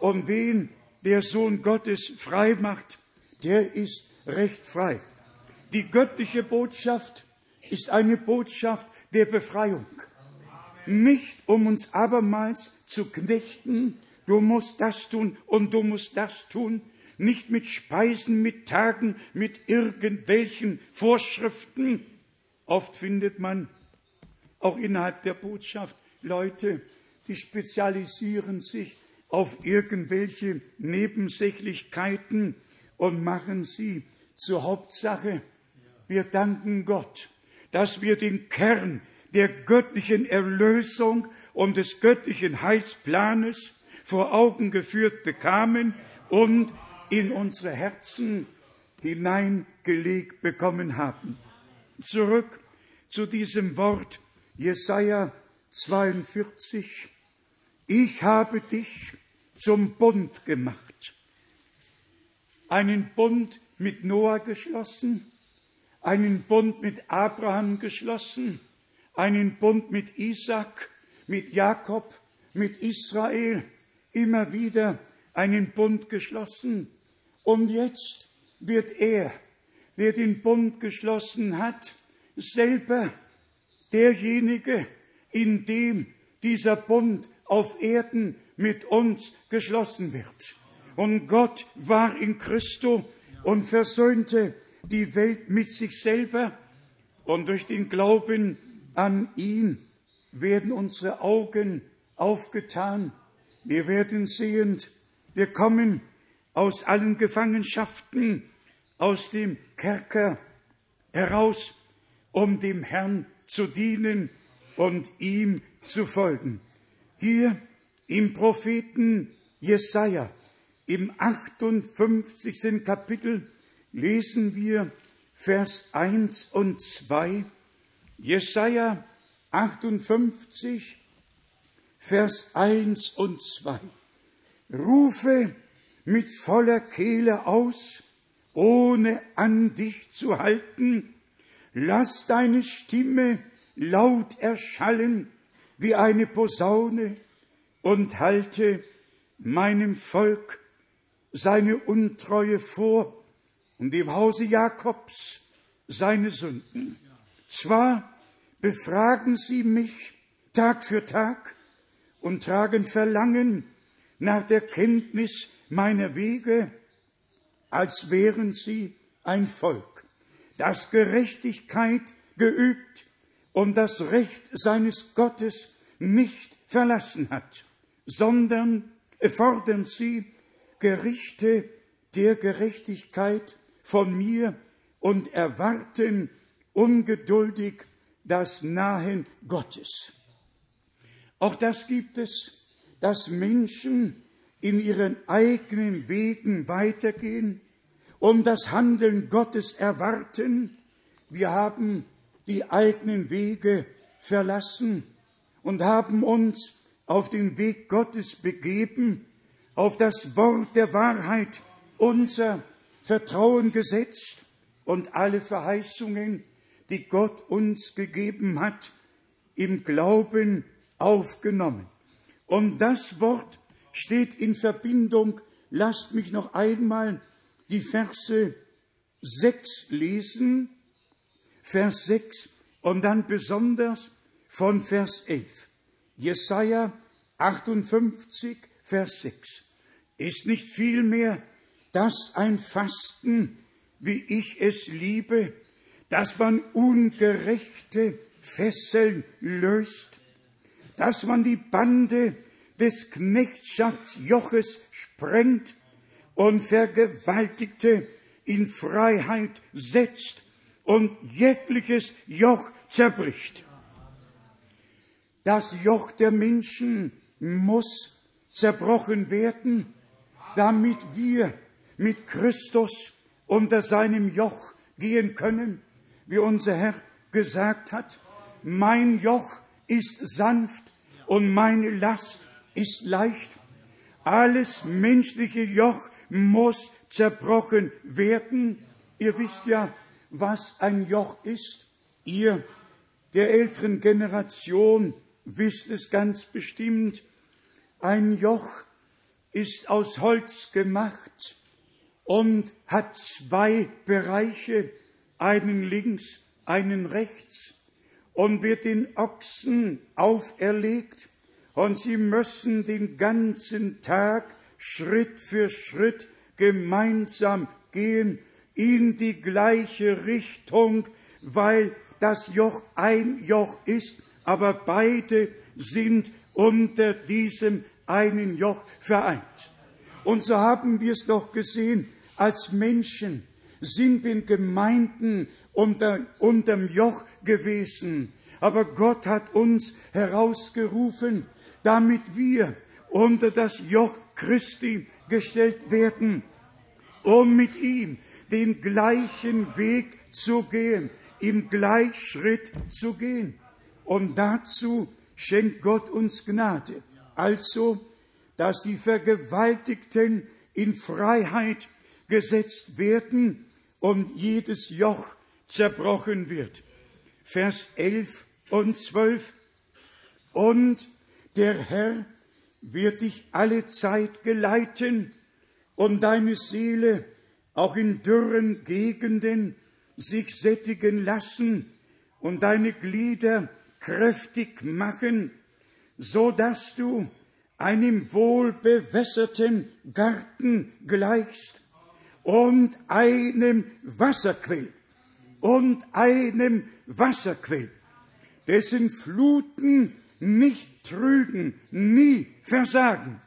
S1: Und wen der Sohn Gottes frei macht, der ist recht frei. Die göttliche Botschaft ist eine Botschaft der Befreiung. Nicht um uns abermals zu knechten, du musst das tun und du musst das tun, nicht mit Speisen, mit Tagen, mit irgendwelchen Vorschriften. Oft findet man auch innerhalb der Botschaft Leute, die spezialisieren sich auf irgendwelche Nebensächlichkeiten und machen sie zur Hauptsache. Wir danken Gott, dass wir den Kern der göttlichen Erlösung und des göttlichen Heilsplanes vor Augen geführt bekamen und in unsere Herzen hineingelegt bekommen haben. Zurück zu diesem Wort Jesaja 42. Ich habe dich zum Bund gemacht einen Bund mit Noah geschlossen, einen Bund mit Abraham geschlossen, einen Bund mit Isaac, mit Jakob, mit Israel immer wieder einen Bund geschlossen. Und jetzt wird er, wer den Bund geschlossen hat, selber derjenige, in dem dieser Bund auf Erden mit uns geschlossen wird. Und Gott war in Christo und versöhnte die Welt mit sich selber. Und durch den Glauben an ihn werden unsere Augen aufgetan. Wir werden sehend. Wir kommen aus allen Gefangenschaften, aus dem Kerker heraus, um dem Herrn zu dienen und ihm zu folgen. Hier im Propheten Jesaja, im 58. Kapitel, lesen wir Vers 1 und 2. Jesaja 58, Vers 1 und 2. Rufe mit voller Kehle aus, ohne an dich zu halten. Lass deine Stimme laut erschallen wie eine Posaune und halte meinem Volk seine Untreue vor und dem Hause Jakobs seine Sünden. Zwar befragen sie mich Tag für Tag und tragen Verlangen nach der Kenntnis meiner Wege, als wären sie ein Volk, das Gerechtigkeit geübt und das Recht seines Gottes nicht verlassen hat, sondern fordern sie Gerichte der Gerechtigkeit von mir und erwarten ungeduldig das Nahen Gottes. Auch das gibt es, dass Menschen in ihren eigenen Wegen weitergehen und das Handeln Gottes erwarten. Wir haben die eigenen Wege verlassen und haben uns auf den Weg Gottes begeben, auf das Wort der Wahrheit unser Vertrauen gesetzt und alle Verheißungen, die Gott uns gegeben hat, im Glauben aufgenommen. Und das Wort steht in Verbindung, lasst mich noch einmal die Verse 6 lesen, Vers 6 und dann besonders von Vers 11. Jesaja 58, Vers 6. Ist nicht vielmehr das ein Fasten, wie ich es liebe, dass man ungerechte Fesseln löst, dass man die Bande des Knechtschaftsjoches sprengt und Vergewaltigte in Freiheit setzt und jegliches Joch zerbricht. Das Joch der Menschen muss zerbrochen werden, damit wir mit Christus unter seinem Joch gehen können, wie unser Herr gesagt hat, mein Joch ist sanft und meine Last ist leicht. Alles menschliche Joch muss zerbrochen werden. Ihr wisst ja, was ein Joch ist. Ihr der älteren Generation wisst es ganz bestimmt. Ein Joch ist aus Holz gemacht und hat zwei Bereiche, einen links, einen rechts, und wird den Ochsen auferlegt, und sie müssen den ganzen Tag Schritt für Schritt gemeinsam gehen in die gleiche Richtung, weil das Joch ein Joch ist, aber beide sind unter diesem einen Joch vereint. Und so haben wir es doch gesehen, als Menschen sind wir in Gemeinden unter, unterm Joch gewesen. Aber Gott hat uns herausgerufen, damit wir unter das Joch Christi gestellt werden, um mit ihm den gleichen Weg zu gehen, im Gleichschritt zu gehen. Und dazu schenkt Gott uns Gnade. Also, dass die Vergewaltigten in Freiheit gesetzt werden und jedes Joch zerbrochen wird. Vers 11 und 12. Und der Herr wird dich alle Zeit geleiten und deine Seele auch in dürren Gegenden sich sättigen lassen und deine Glieder kräftig machen, so dass du einem wohlbewässerten Garten gleichst und einem Wasserquell und einem Wasserquell, dessen Fluten nicht trügen, nie versagen.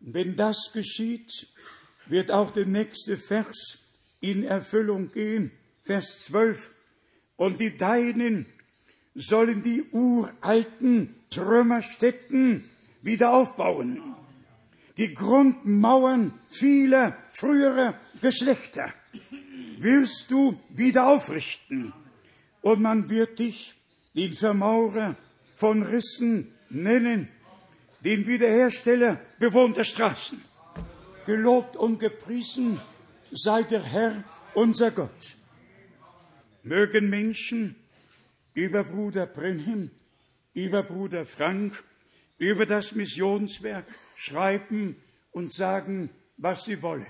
S1: Wenn das geschieht, wird auch der nächste Vers in Erfüllung gehen, Vers 12. Und die Deinen sollen die uralten Trümmerstätten wieder aufbauen. Die Grundmauern vieler früherer Geschlechter wirst du wieder aufrichten. Und man wird dich den Vermaurer von Rissen nennen, den Wiederhersteller bewohnter Straßen. Gelobt und gepriesen sei der Herr, unser Gott. Mögen Menschen über Bruder Brenhem, über Bruder Frank, über das Missionswerk schreiben und sagen, was sie wollen.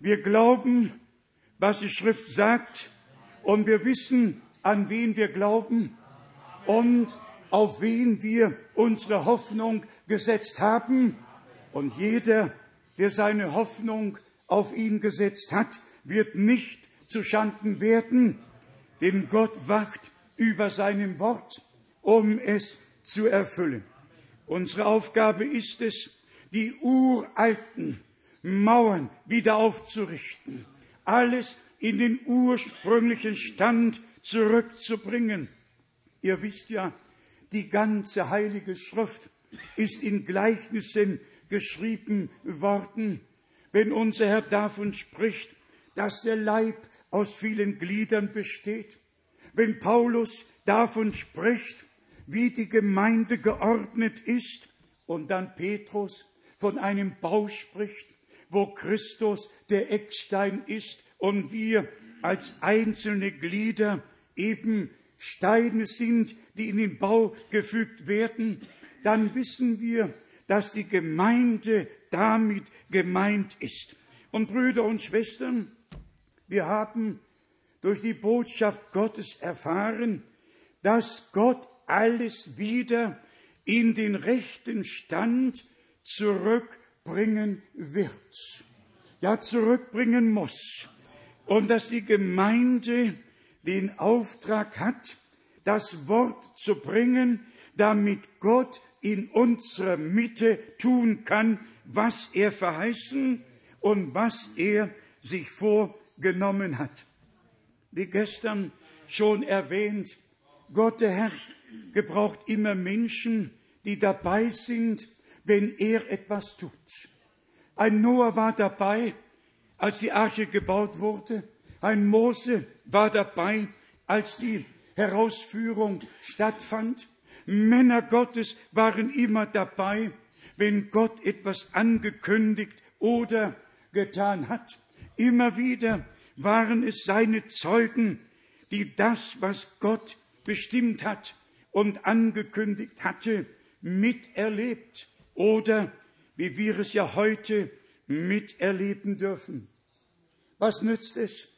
S1: Wir glauben, was die Schrift sagt, und wir wissen, an wen wir glauben und auf wen wir unsere Hoffnung gesetzt haben. Und jeder, der seine Hoffnung auf ihn gesetzt hat, wird nicht zu Schanden werden, denn Gott wacht über seinem Wort, um es zu erfüllen. Unsere Aufgabe ist es, die uralten Mauern wieder aufzurichten, alles in den ursprünglichen Stand zurückzubringen. Ihr wisst ja, die ganze heilige Schrift ist in Gleichnissen geschrieben worden. Wenn unser Herr davon spricht, dass der Leib aus vielen Gliedern besteht, wenn Paulus davon spricht, wie die Gemeinde geordnet ist, und dann Petrus von einem Bau spricht, wo Christus der Eckstein ist und wir als einzelne Glieder eben Steine sind, die in den Bau gefügt werden, dann wissen wir, dass die Gemeinde damit gemeint ist. Und Brüder und Schwestern, wir haben durch die Botschaft Gottes erfahren, dass Gott alles wieder in den rechten Stand zurückbringen wird. Ja, zurückbringen muss. Und dass die Gemeinde den Auftrag hat, das Wort zu bringen, damit Gott in unserer Mitte tun kann, was er verheißen und was er sich vorgenommen hat wie gestern schon erwähnt, Gott der Herr gebraucht immer Menschen, die dabei sind, wenn er etwas tut. Ein Noah war dabei, als die Arche gebaut wurde. Ein Mose war dabei, als die Herausführung stattfand. Männer Gottes waren immer dabei, wenn Gott etwas angekündigt oder getan hat. Immer wieder waren es seine Zeugen, die das, was Gott bestimmt hat und angekündigt hatte, miterlebt oder, wie wir es ja heute miterleben dürfen. Was nützt es?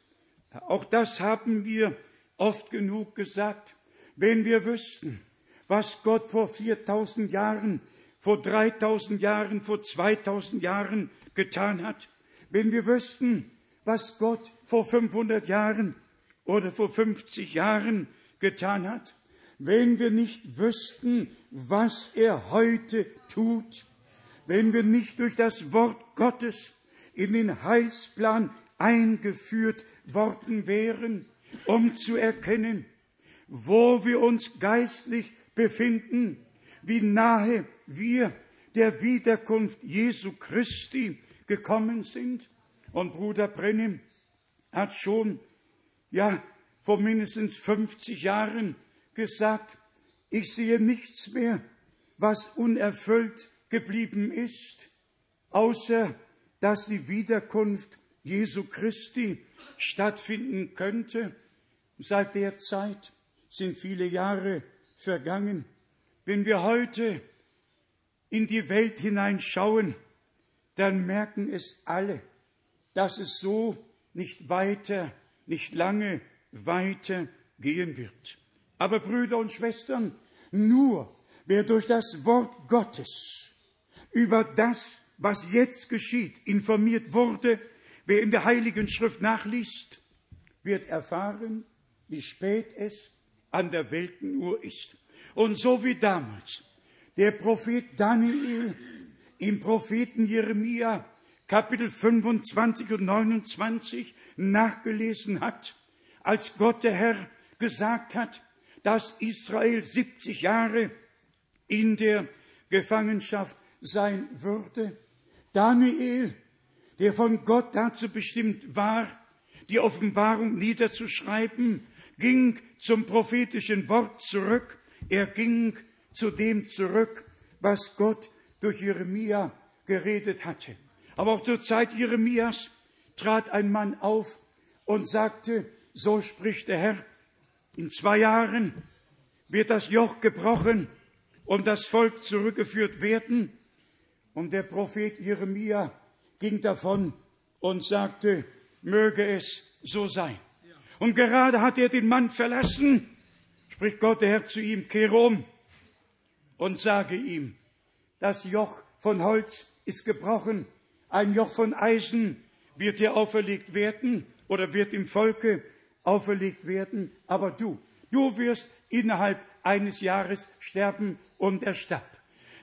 S1: Auch das haben wir oft genug gesagt. Wenn wir wüssten, was Gott vor 4000 Jahren, vor 3000 Jahren, vor 2000 Jahren getan hat, wenn wir wüssten, was Gott vor 500 Jahren oder vor 50 Jahren getan hat, wenn wir nicht wüssten, was er heute tut, wenn wir nicht durch das Wort Gottes in den Heilsplan eingeführt worden wären, um zu erkennen, wo wir uns geistlich befinden, wie nahe wir der Wiederkunft Jesu Christi gekommen sind, und Bruder Brennim hat schon, ja, vor mindestens 50 Jahren gesagt, ich sehe nichts mehr, was unerfüllt geblieben ist, außer dass die Wiederkunft Jesu Christi stattfinden könnte. Seit der Zeit sind viele Jahre vergangen. Wenn wir heute in die Welt hineinschauen, dann merken es alle, dass es so nicht weiter, nicht lange weiter gehen wird. Aber Brüder und Schwestern, nur wer durch das Wort Gottes über das, was jetzt geschieht, informiert wurde, wer in der Heiligen Schrift nachliest, wird erfahren, wie spät es an der Weltenuhr ist. Und so wie damals der Prophet Daniel im Propheten Jeremia Kapitel 25 und 29 nachgelesen hat, als Gott der Herr gesagt hat, dass Israel 70 Jahre in der Gefangenschaft sein würde. Daniel, der von Gott dazu bestimmt war, die Offenbarung niederzuschreiben, ging zum prophetischen Wort zurück. Er ging zu dem zurück, was Gott durch Jeremia geredet hatte. Aber auch zur Zeit Jeremias trat ein Mann auf und sagte, so spricht der Herr, in zwei Jahren wird das Joch gebrochen und das Volk zurückgeführt werden. Und der Prophet Jeremia ging davon und sagte, möge es so sein. Und gerade hat er den Mann verlassen, spricht Gott der Herr zu ihm, kehre um und sage ihm, das Joch von Holz ist gebrochen, ein Joch von Eisen wird dir auferlegt werden oder wird im Volke auferlegt werden, aber du, du wirst innerhalb eines Jahres sterben und er starb.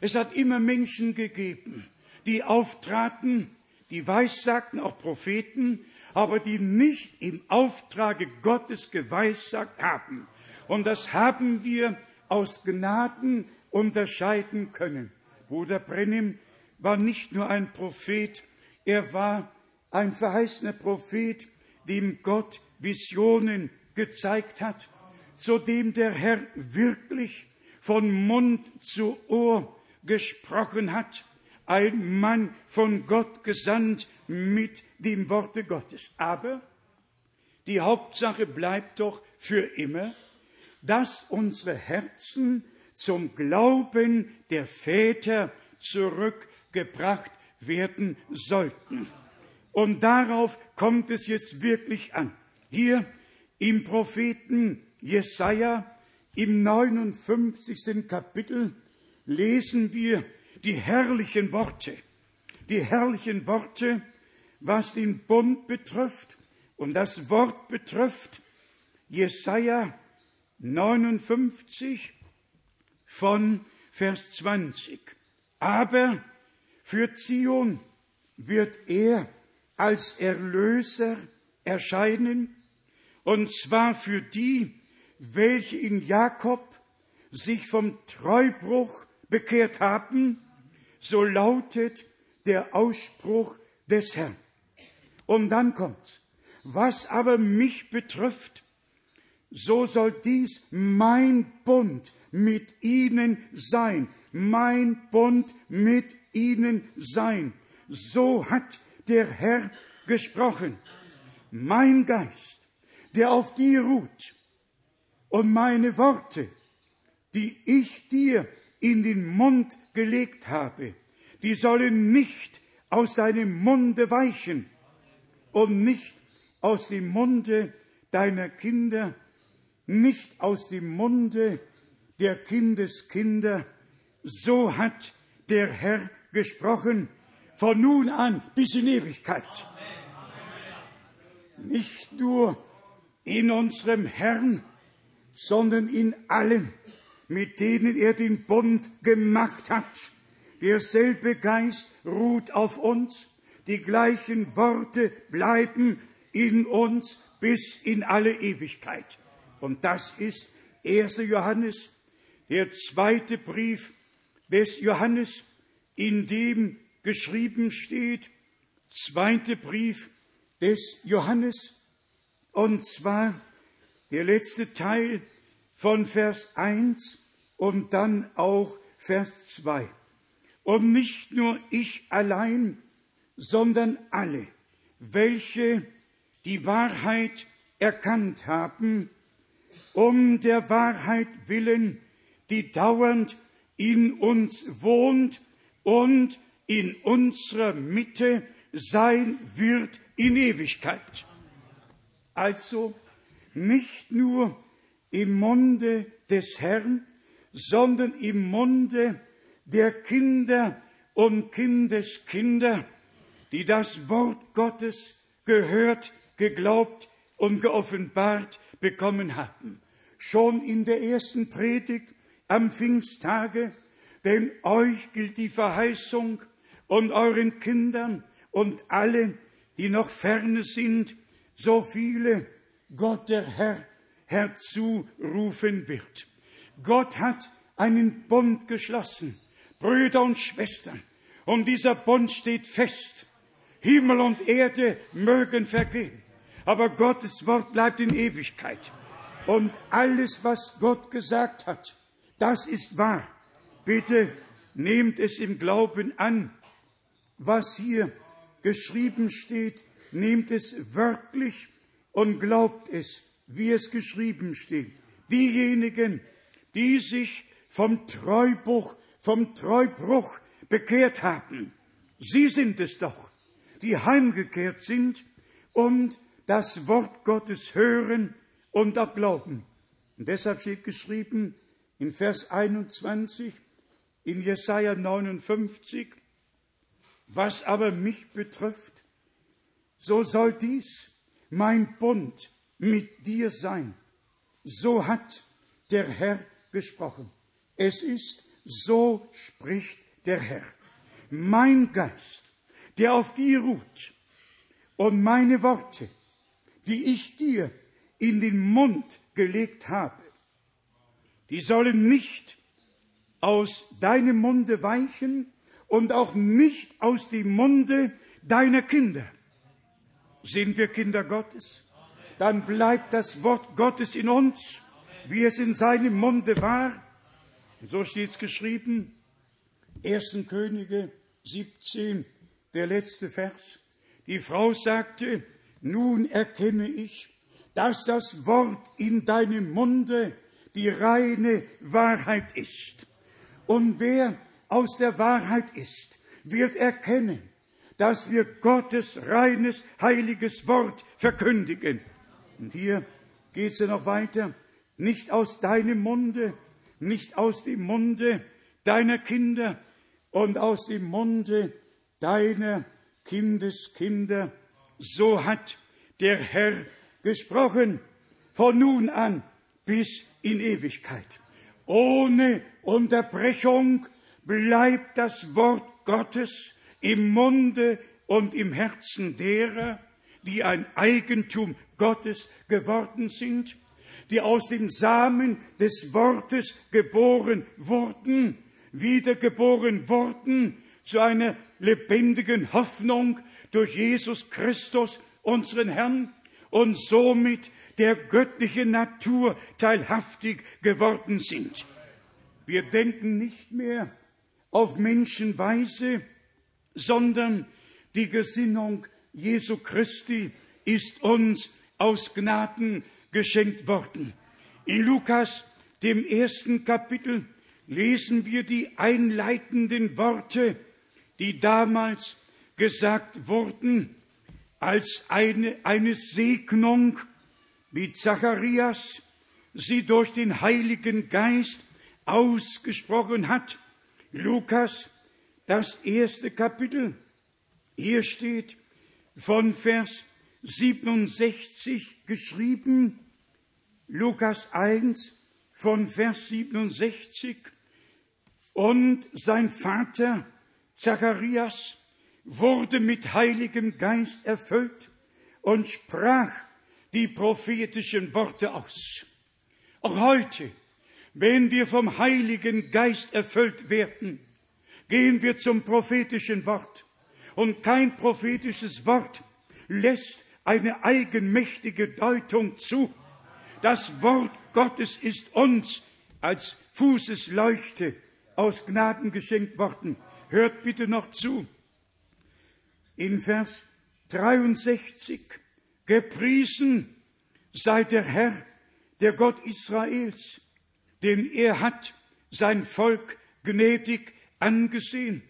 S1: Es hat immer Menschen gegeben, die auftraten, die weissagten, auch Propheten, aber die nicht im Auftrage Gottes geweissagt haben. Und das haben wir aus Gnaden unterscheiden können. Bruder Brennim war nicht nur ein Prophet, er war ein verheißener Prophet, dem Gott Visionen gezeigt hat, zu dem der Herr wirklich von Mund zu Ohr gesprochen hat, ein Mann von Gott gesandt mit dem Worte Gottes. Aber die Hauptsache bleibt doch für immer, dass unsere Herzen zum Glauben der Väter zurückgebracht werden sollten. Und darauf kommt es jetzt wirklich an. Hier im Propheten Jesaja im 59. Kapitel lesen wir die herrlichen Worte, die herrlichen Worte, was den Bund betrifft und das Wort betrifft. Jesaja 59 von Vers 20. Aber für Zion wird er als Erlöser erscheinen, und zwar für die, welche in Jakob sich vom Treubruch bekehrt haben, so lautet der Ausspruch des Herrn. Und dann kommt's. Was aber mich betrifft, so soll dies mein Bund mit ihnen sein. Mein Bund mit ihnen sein. So hat der Herr gesprochen. Mein Geist, der auf dir ruht, und meine Worte, die ich dir in den Mund gelegt habe, die sollen nicht aus deinem Munde weichen und nicht aus dem Munde deiner Kinder, nicht aus dem Munde der Kindeskinder. So hat der Herr gesprochen, von nun an bis in Ewigkeit. Nicht nur in unserem Herrn, sondern in allen, mit denen er den Bund gemacht hat. Derselbe Geist ruht auf uns, die gleichen Worte bleiben in uns bis in alle Ewigkeit. Und das ist 1. Johannes, der zweite Brief des Johannes, in dem geschrieben steht, zweite Brief des Johannes, und zwar der letzte Teil von Vers 1 und dann auch Vers 2. Und nicht nur ich allein, sondern alle, welche die Wahrheit erkannt haben, um der Wahrheit willen, die dauernd in uns wohnt und in unserer Mitte sein wird in Ewigkeit. Also nicht nur im Munde des Herrn, sondern im Munde der Kinder und Kindeskinder, die das Wort Gottes gehört, geglaubt und geoffenbart bekommen hatten. Schon in der ersten Predigt am Pfingsttage, denn euch gilt die Verheißung und euren Kindern und alle, die noch ferne sind, so viele Gott der Herr herzurufen wird. Gott hat einen Bund geschlossen, Brüder und Schwestern, und dieser Bund steht fest. Himmel und Erde mögen vergehen, aber Gottes Wort bleibt in Ewigkeit. Und alles, was Gott gesagt hat, das ist wahr. Bitte nehmt es im Glauben an. Was hier geschrieben steht, nehmt es wörtlich und glaubt es, wie es geschrieben steht. Diejenigen, die sich vom Treubruch, vom Treubruch bekehrt haben, sie sind es doch, die heimgekehrt sind und das Wort Gottes hören und auch glauben. Und deshalb steht geschrieben in Vers 21 in Jesaja 59, was aber mich betrifft, so soll dies mein Bund mit dir sein. So hat der Herr gesprochen. Es ist, so spricht der Herr. Mein Geist, der auf dir ruht, und meine Worte, die ich dir in den Mund gelegt habe, die sollen nicht aus deinem Munde weichen und auch nicht aus dem Munde deiner Kinder. Sind wir Kinder Gottes? Dann bleibt das Wort Gottes in uns, wie es in seinem Munde war. So steht es geschrieben, 1. Könige 17, der letzte Vers. Die Frau sagte, nun erkenne ich, dass das Wort in deinem Munde die reine Wahrheit ist. Und wer aus der Wahrheit ist, wird erkennen, dass wir Gottes reines, heiliges Wort verkündigen. Und hier geht es ja noch weiter. Nicht aus deinem Munde, nicht aus dem Munde deiner Kinder und aus dem Munde deiner Kindeskinder. So hat der Herr gesprochen, von nun an bis in Ewigkeit. Ohne Unterbrechung bleibt das Wort Gottes im Munde und im Herzen derer, die ein Eigentum Gottes geworden sind, die aus dem Samen des Wortes geboren wurden, wiedergeboren wurden zu einer lebendigen Hoffnung durch Jesus Christus, unseren Herrn, und somit der göttlichen Natur teilhaftig geworden sind. Wir denken nicht mehr auf Menschenweise, sondern die Gesinnung Jesu Christi ist uns aus Gnaden geschenkt worden. In Lukas, dem ersten Kapitel, lesen wir die einleitenden Worte, die damals gesagt wurden, als eine, eine Segnung wie Zacharias sie durch den Heiligen Geist ausgesprochen hat. Lukas, das erste Kapitel. Hier steht von Vers 67 geschrieben, Lukas 1 von Vers 67. Und sein Vater Zacharias wurde mit Heiligem Geist erfüllt und sprach die prophetischen Worte aus. Auch heute, wenn wir vom Heiligen Geist erfüllt werden, gehen wir zum prophetischen Wort. Und kein prophetisches Wort lässt eine eigenmächtige Deutung zu. Das Wort Gottes ist uns als Fußesleuchte aus Gnaden geschenkt worden. Hört bitte noch zu. In Vers 63 Gepriesen sei der Herr, der Gott Israels, denn er hat sein Volk gnädig angesehen,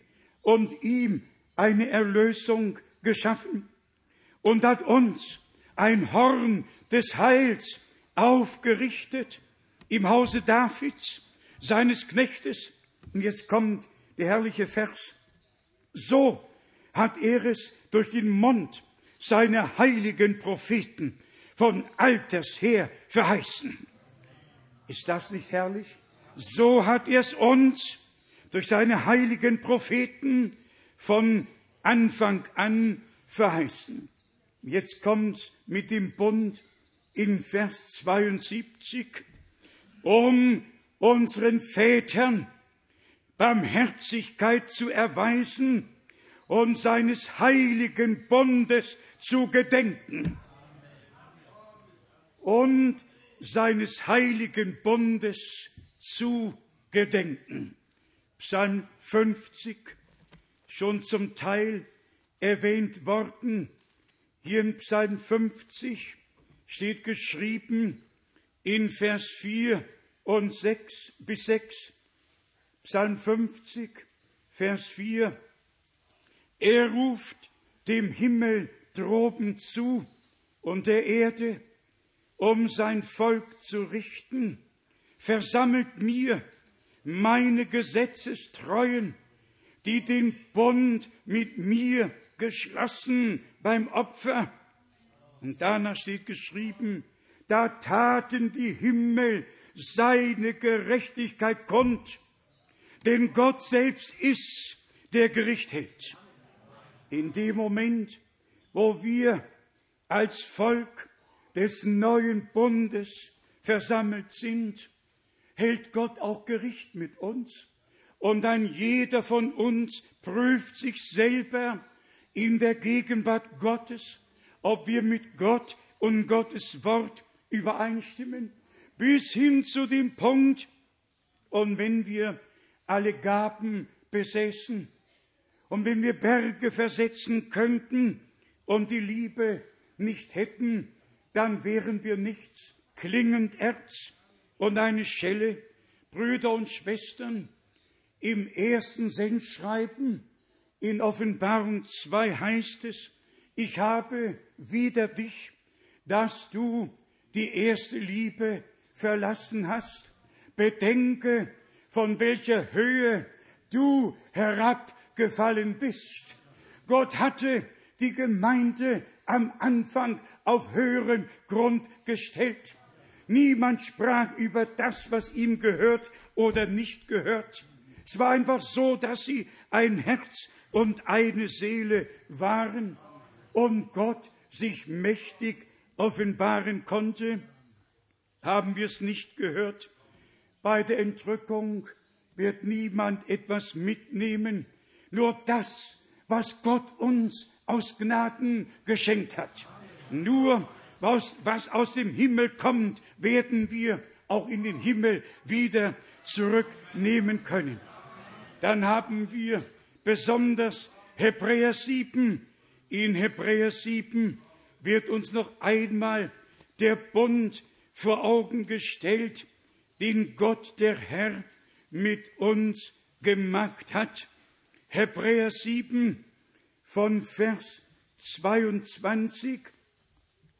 S1: und ihm eine Erlösung geschaffen und hat uns ein Horn des Heils aufgerichtet im Hause Davids, seines Knechtes. Und jetzt kommt der herrliche Vers. So hat er es durch den Mund seiner heiligen Propheten von alters her verheißen. Ist das nicht herrlich? So hat er es uns durch seine heiligen Propheten von Anfang an verheißen. Jetzt kommt mit dem Bund in Vers 72, um unseren Vätern Barmherzigkeit zu erweisen und seines heiligen Bundes zu gedenken. Und seines heiligen Bundes zu gedenken. Psalm 50, schon zum Teil erwähnt worden. Hier in Psalm 50 steht geschrieben in Vers 4 und 6 bis 6. Psalm 50, Vers 4. Er ruft dem Himmel droben zu und der Erde, um sein Volk zu richten, versammelt mir meine Gesetzestreuen, die den Bund mit mir geschlossen beim Opfer. Und danach steht geschrieben, da taten die Himmel seine Gerechtigkeit kund, denn Gott selbst ist, der Gericht hält. In dem Moment, wo wir als Volk des neuen Bundes versammelt sind, hält Gott auch Gericht mit uns. Und ein jeder von uns prüft sich selber in der Gegenwart Gottes, ob wir mit Gott und Gottes Wort übereinstimmen, bis hin zu dem Punkt, und wenn wir alle Gaben besessen, und wenn wir Berge versetzen könnten und die Liebe nicht hätten, dann wären wir nichts. Klingend Erz und eine Schelle, Brüder und Schwestern, im ersten Sendschreiben in Offenbarung 2 heißt es, ich habe wider dich, dass du die erste Liebe verlassen hast. Bedenke, von welcher Höhe du herabgefallen bist. Gott hatte die Gemeinde am Anfang auf höheren Grund gestellt. Niemand sprach über das, was ihm gehört oder nicht gehört. Es war einfach so, dass sie ein Herz und eine Seele waren und Gott sich mächtig offenbaren konnte. Haben wir es nicht gehört? Bei der Entrückung wird niemand etwas mitnehmen, nur das, was Gott uns aus Gnaden geschenkt hat. Nur was, was aus dem Himmel kommt, werden wir auch in den Himmel wieder zurücknehmen können. Dann haben wir besonders Hebräer 7. In Hebräer 7 wird uns noch einmal der Bund vor Augen gestellt, den Gott der Herr mit uns gemacht hat. Hebräer 7 von Vers 22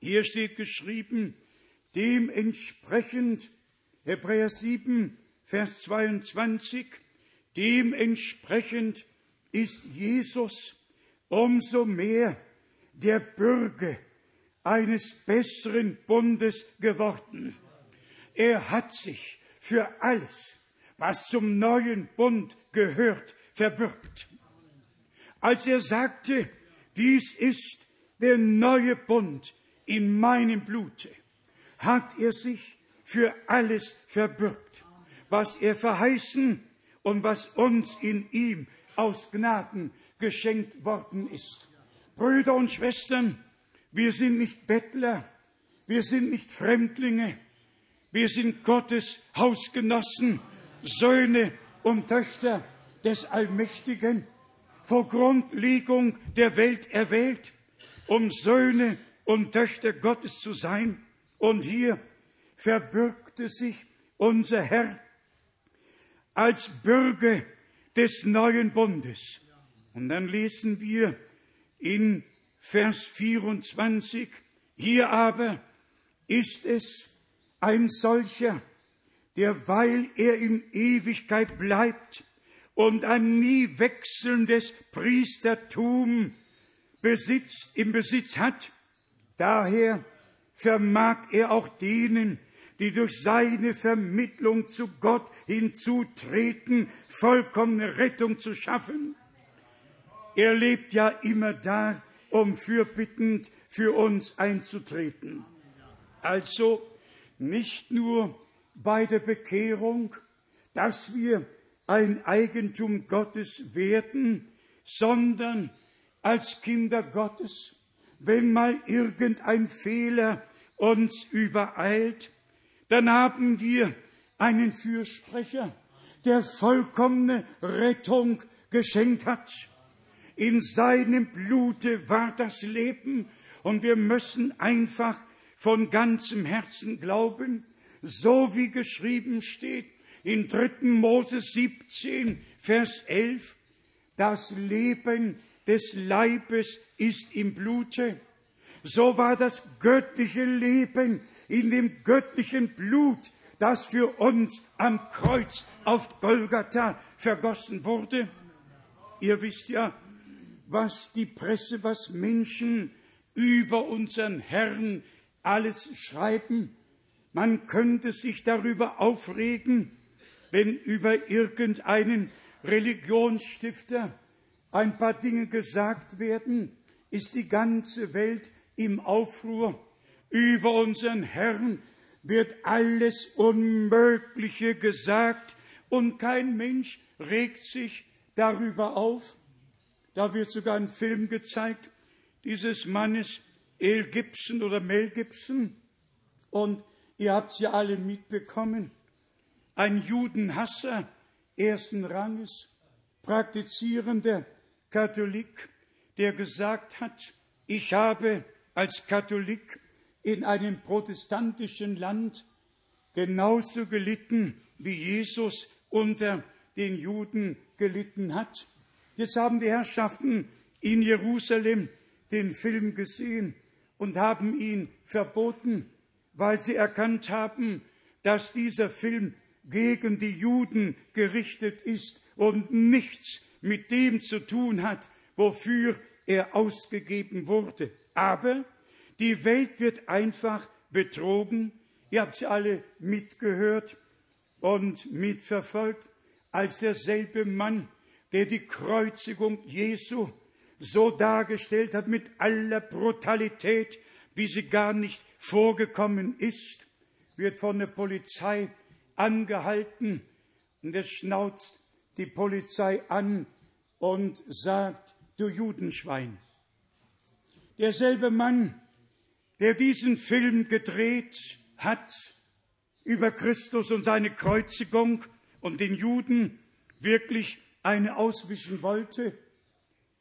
S1: hier steht geschrieben, dementsprechend, Hebräer 7, Vers 22, dementsprechend ist Jesus umso mehr der Bürger eines besseren Bundes geworden. Er hat sich für alles, was zum neuen Bund gehört, verbürgt. Als er sagte, dies ist der neue Bund, in meinem Blute hat er sich für alles verbürgt, was er verheißen und was uns in ihm aus Gnaden geschenkt worden ist. Brüder und Schwestern, wir sind nicht Bettler, wir sind nicht Fremdlinge, wir sind Gottes Hausgenossen, Söhne und Töchter des Allmächtigen, vor Grundlegung der Welt erwählt, um Söhne und Töchter Gottes zu sein. Und hier verbürgte sich unser Herr als Bürger des neuen Bundes. Und dann lesen wir in Vers 24, hier aber ist es ein solcher, der, weil er in Ewigkeit bleibt und ein nie wechselndes Priestertum besitzt, im Besitz hat, daher vermag er auch denen, die durch seine Vermittlung zu Gott hinzutreten, vollkommene Rettung zu schaffen. Er lebt ja immer da, um fürbittend für uns einzutreten. Also nicht nur bei der Bekehrung, dass wir ein Eigentum Gottes werden, sondern als Kinder Gottes, wenn mal irgendein Fehler uns übereilt, dann haben wir einen Fürsprecher, der vollkommene Rettung geschenkt hat. In seinem Blute war das Leben und wir müssen einfach von ganzem Herzen glauben, so wie geschrieben steht in 3. Mose 17, Vers 11, das Leben des Leibes ist im Blute. So war das göttliche Leben in dem göttlichen Blut, das für uns am Kreuz auf Golgatha vergossen wurde. Ihr wisst ja, was die Presse, was Menschen über unseren Herrn alles schreiben. Man könnte sich darüber aufregen, wenn über irgendeinen Religionsstifter ein paar Dinge gesagt werden, ist die ganze Welt im Aufruhr. Über unseren Herrn wird alles Unmögliche gesagt und kein Mensch regt sich darüber auf. Da wird sogar ein Film gezeigt dieses Mannes, El Gibson oder Mel Gibson. Und ihr habt sie alle mitbekommen. Ein Judenhasser ersten Ranges, praktizierender Katholik, der gesagt hat, ich habe als Katholik in einem protestantischen Land genauso gelitten, wie Jesus unter den Juden gelitten hat. Jetzt haben die Herrschaften in Jerusalem den Film gesehen und haben ihn verboten, weil sie erkannt haben, dass dieser Film gegen die Juden gerichtet ist und nichts mit dem zu tun hat, wofür er ausgegeben wurde. Aber die Welt wird einfach betrogen. Ihr habt sie alle mitgehört und mitverfolgt, als derselbe Mann, der die Kreuzigung Jesu so dargestellt hat mit aller Brutalität, wie sie gar nicht vorgekommen ist, wird von der Polizei angehalten und er schnauzt die Polizei an und sagt, du Judenschwein. Derselbe Mann, der diesen Film gedreht hat über Christus und seine Kreuzigung und den Juden wirklich eine auswischen wollte,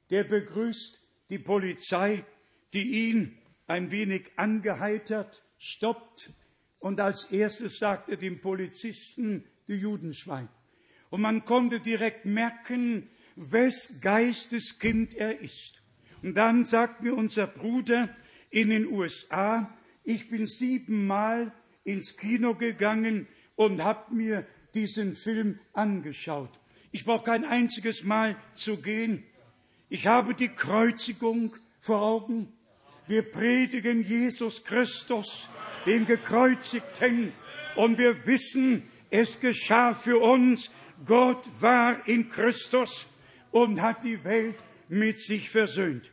S1: der begrüßt die Polizei, die ihn ein wenig angeheitert, stoppt und als erstes sagt er dem Polizisten, du Judenschwein. Und man konnte direkt merken, wes Geistes Kind er ist. Und dann sagt mir unser Bruder in den USA, ich bin siebenmal ins Kino gegangen und habe mir diesen Film angeschaut. Ich brauche kein einziges Mal zu gehen. Ich habe die Kreuzigung vor Augen. Wir predigen Jesus Christus, den Gekreuzigten, und wir wissen, es geschah für uns. Gott war in Christus und hat die Welt mit sich versöhnt.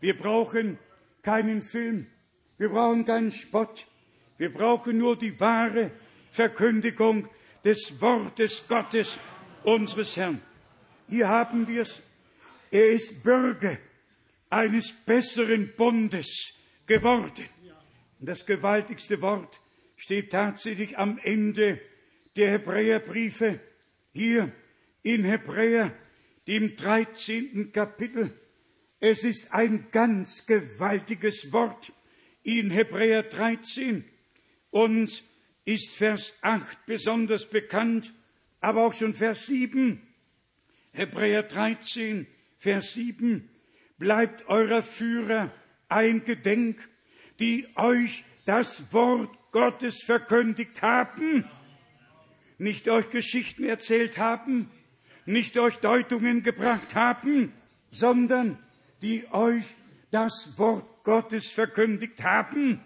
S1: Wir brauchen keinen Film, wir brauchen keinen Spott, wir brauchen nur die wahre Verkündigung des Wortes Gottes, unseres Herrn. Hier haben wir es. Er ist Bürger eines besseren Bundes geworden. Das gewaltigste Wort steht tatsächlich am Ende der Hebräerbriefe, hier in Hebräer, dem 13. Kapitel. Es ist ein ganz gewaltiges Wort in Hebräer 13 und ist Vers 8 besonders bekannt, aber auch schon Vers 7. Hebräer 13, Vers 7, bleibt eurer Führer eingedenk, die euch das Wort Gottes verkündigt haben, nicht euch Geschichten erzählt haben, nicht euch Deutungen gebracht haben, sondern die euch das Wort Gottes verkündigt haben.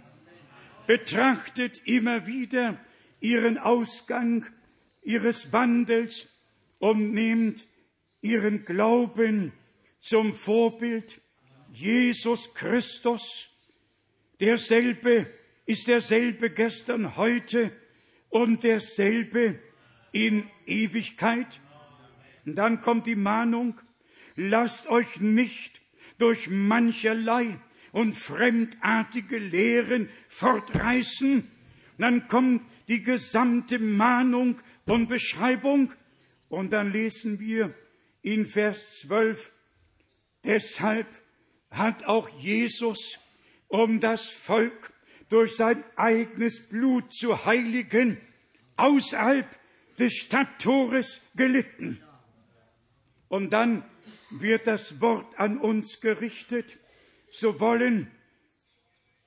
S1: Betrachtet immer wieder ihren Ausgang ihres Wandels und nehmt ihren Glauben zum Vorbild. Jesus Christus, derselbe ist derselbe gestern, heute und derselbe in Ewigkeit. Und dann kommt die Mahnung, lasst euch nicht durch mancherlei und fremdartige Lehren fortreißen. Und dann kommt die gesamte Mahnung und Beschreibung. Und dann lesen wir in Vers 12, deshalb hat auch Jesus, um das Volk durch sein eigenes Blut zu heiligen, außerhalb des Stadttores gelitten. Und dann wird das Wort an uns gerichtet, so wollen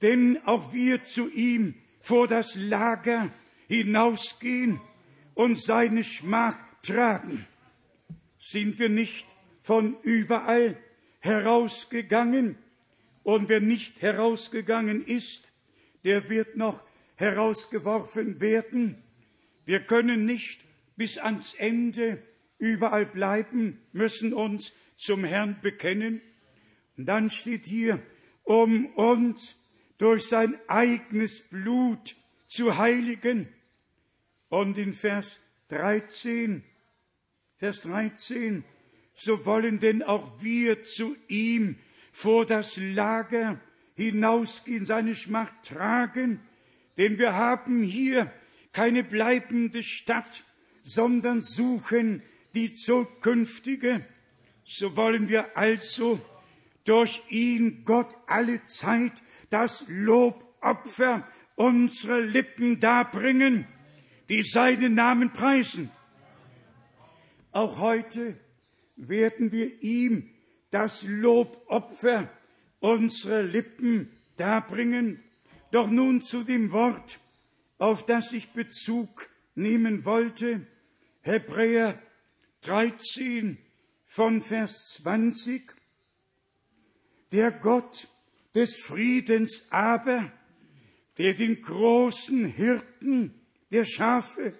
S1: denn auch wir zu ihm vor das Lager hinausgehen und seine Schmach tragen. Sind wir nicht von überall herausgegangen? Und wer nicht herausgegangen ist, der wird noch herausgeworfen werden. Wir können nicht bis ans Ende überall bleiben, müssen uns zum Herrn bekennen. Und dann steht hier, um uns durch sein eigenes Blut zu heiligen. Und in Vers 13, Vers 13, so wollen denn auch wir zu ihm vor das Lager hinausgehen, seine Schmacht tragen, denn wir haben hier keine bleibende Stadt, sondern suchen die zukünftige. So wollen wir also durch ihn Gott alle Zeit das Lobopfer unserer Lippen darbringen, die seinen Namen preisen. Auch heute werden wir ihm das Lobopfer unserer Lippen darbringen. Doch nun zu dem Wort, auf das ich Bezug nehmen wollte, Hebräer 13 von Vers 20. Der Gott des Friedens aber, der den großen Hirten der Schafe,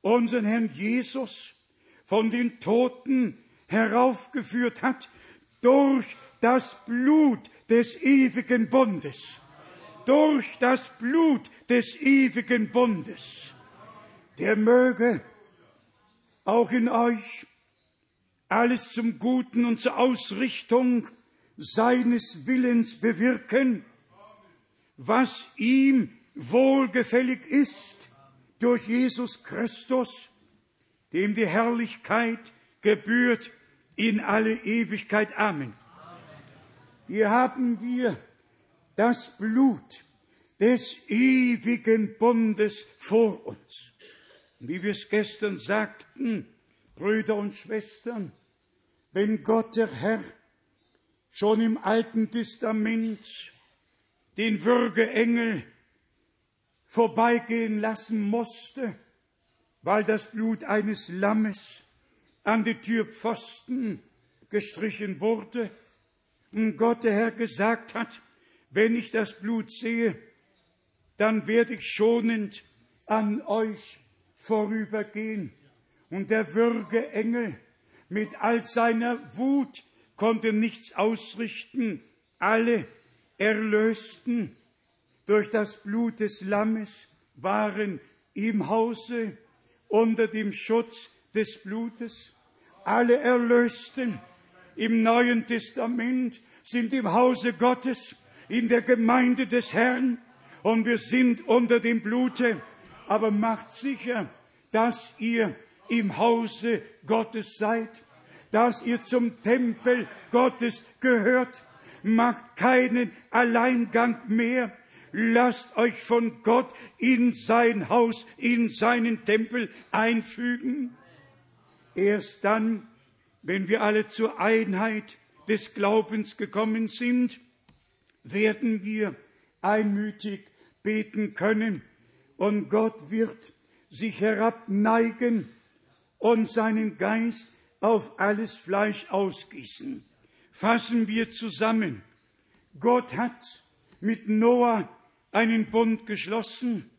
S1: unseren Herrn Jesus, von den Toten heraufgeführt hat, durch das Blut des ewigen Bundes. Durch das Blut des ewigen Bundes. Der möge auch in euch alles zum Guten und zur Ausrichtung seines Willens bewirken, was ihm wohlgefällig ist durch Jesus Christus, dem die Herrlichkeit gebührt in alle Ewigkeit. Amen. Hier haben wir das Blut des ewigen Bundes vor uns. Wie wir es gestern sagten, Brüder und Schwestern, wenn Gott der Herr schon im Alten Testament den Würgeengel vorbeigehen lassen musste, weil das Blut eines Lammes an die Türpfosten gestrichen wurde und Gott der Herr gesagt hat, wenn ich das Blut sehe, dann werde ich schonend an euch vorübergehen. Und der Würgeengel mit all seiner Wut konnte nichts ausrichten. Alle Erlösten durch das Blut des Lammes waren im Hause unter dem Schutz des Blutes. Alle Erlösten im Neuen Testament sind im Hause Gottes, in der Gemeinde des Herrn und wir sind unter dem Blute. Aber macht sicher, dass ihr im Hause Gottes seid, dass ihr zum Tempel Gottes gehört. Macht keinen Alleingang mehr. Lasst euch von Gott in sein Haus, in seinen Tempel einfügen. Erst dann, wenn wir alle zur Einheit des Glaubens gekommen sind, werden wir einmütig beten können und Gott wird sich herabneigen und seinen Geist auf alles Fleisch ausgießen. Fassen wir zusammen. Gott hat mit Noah einen Bund geschlossen,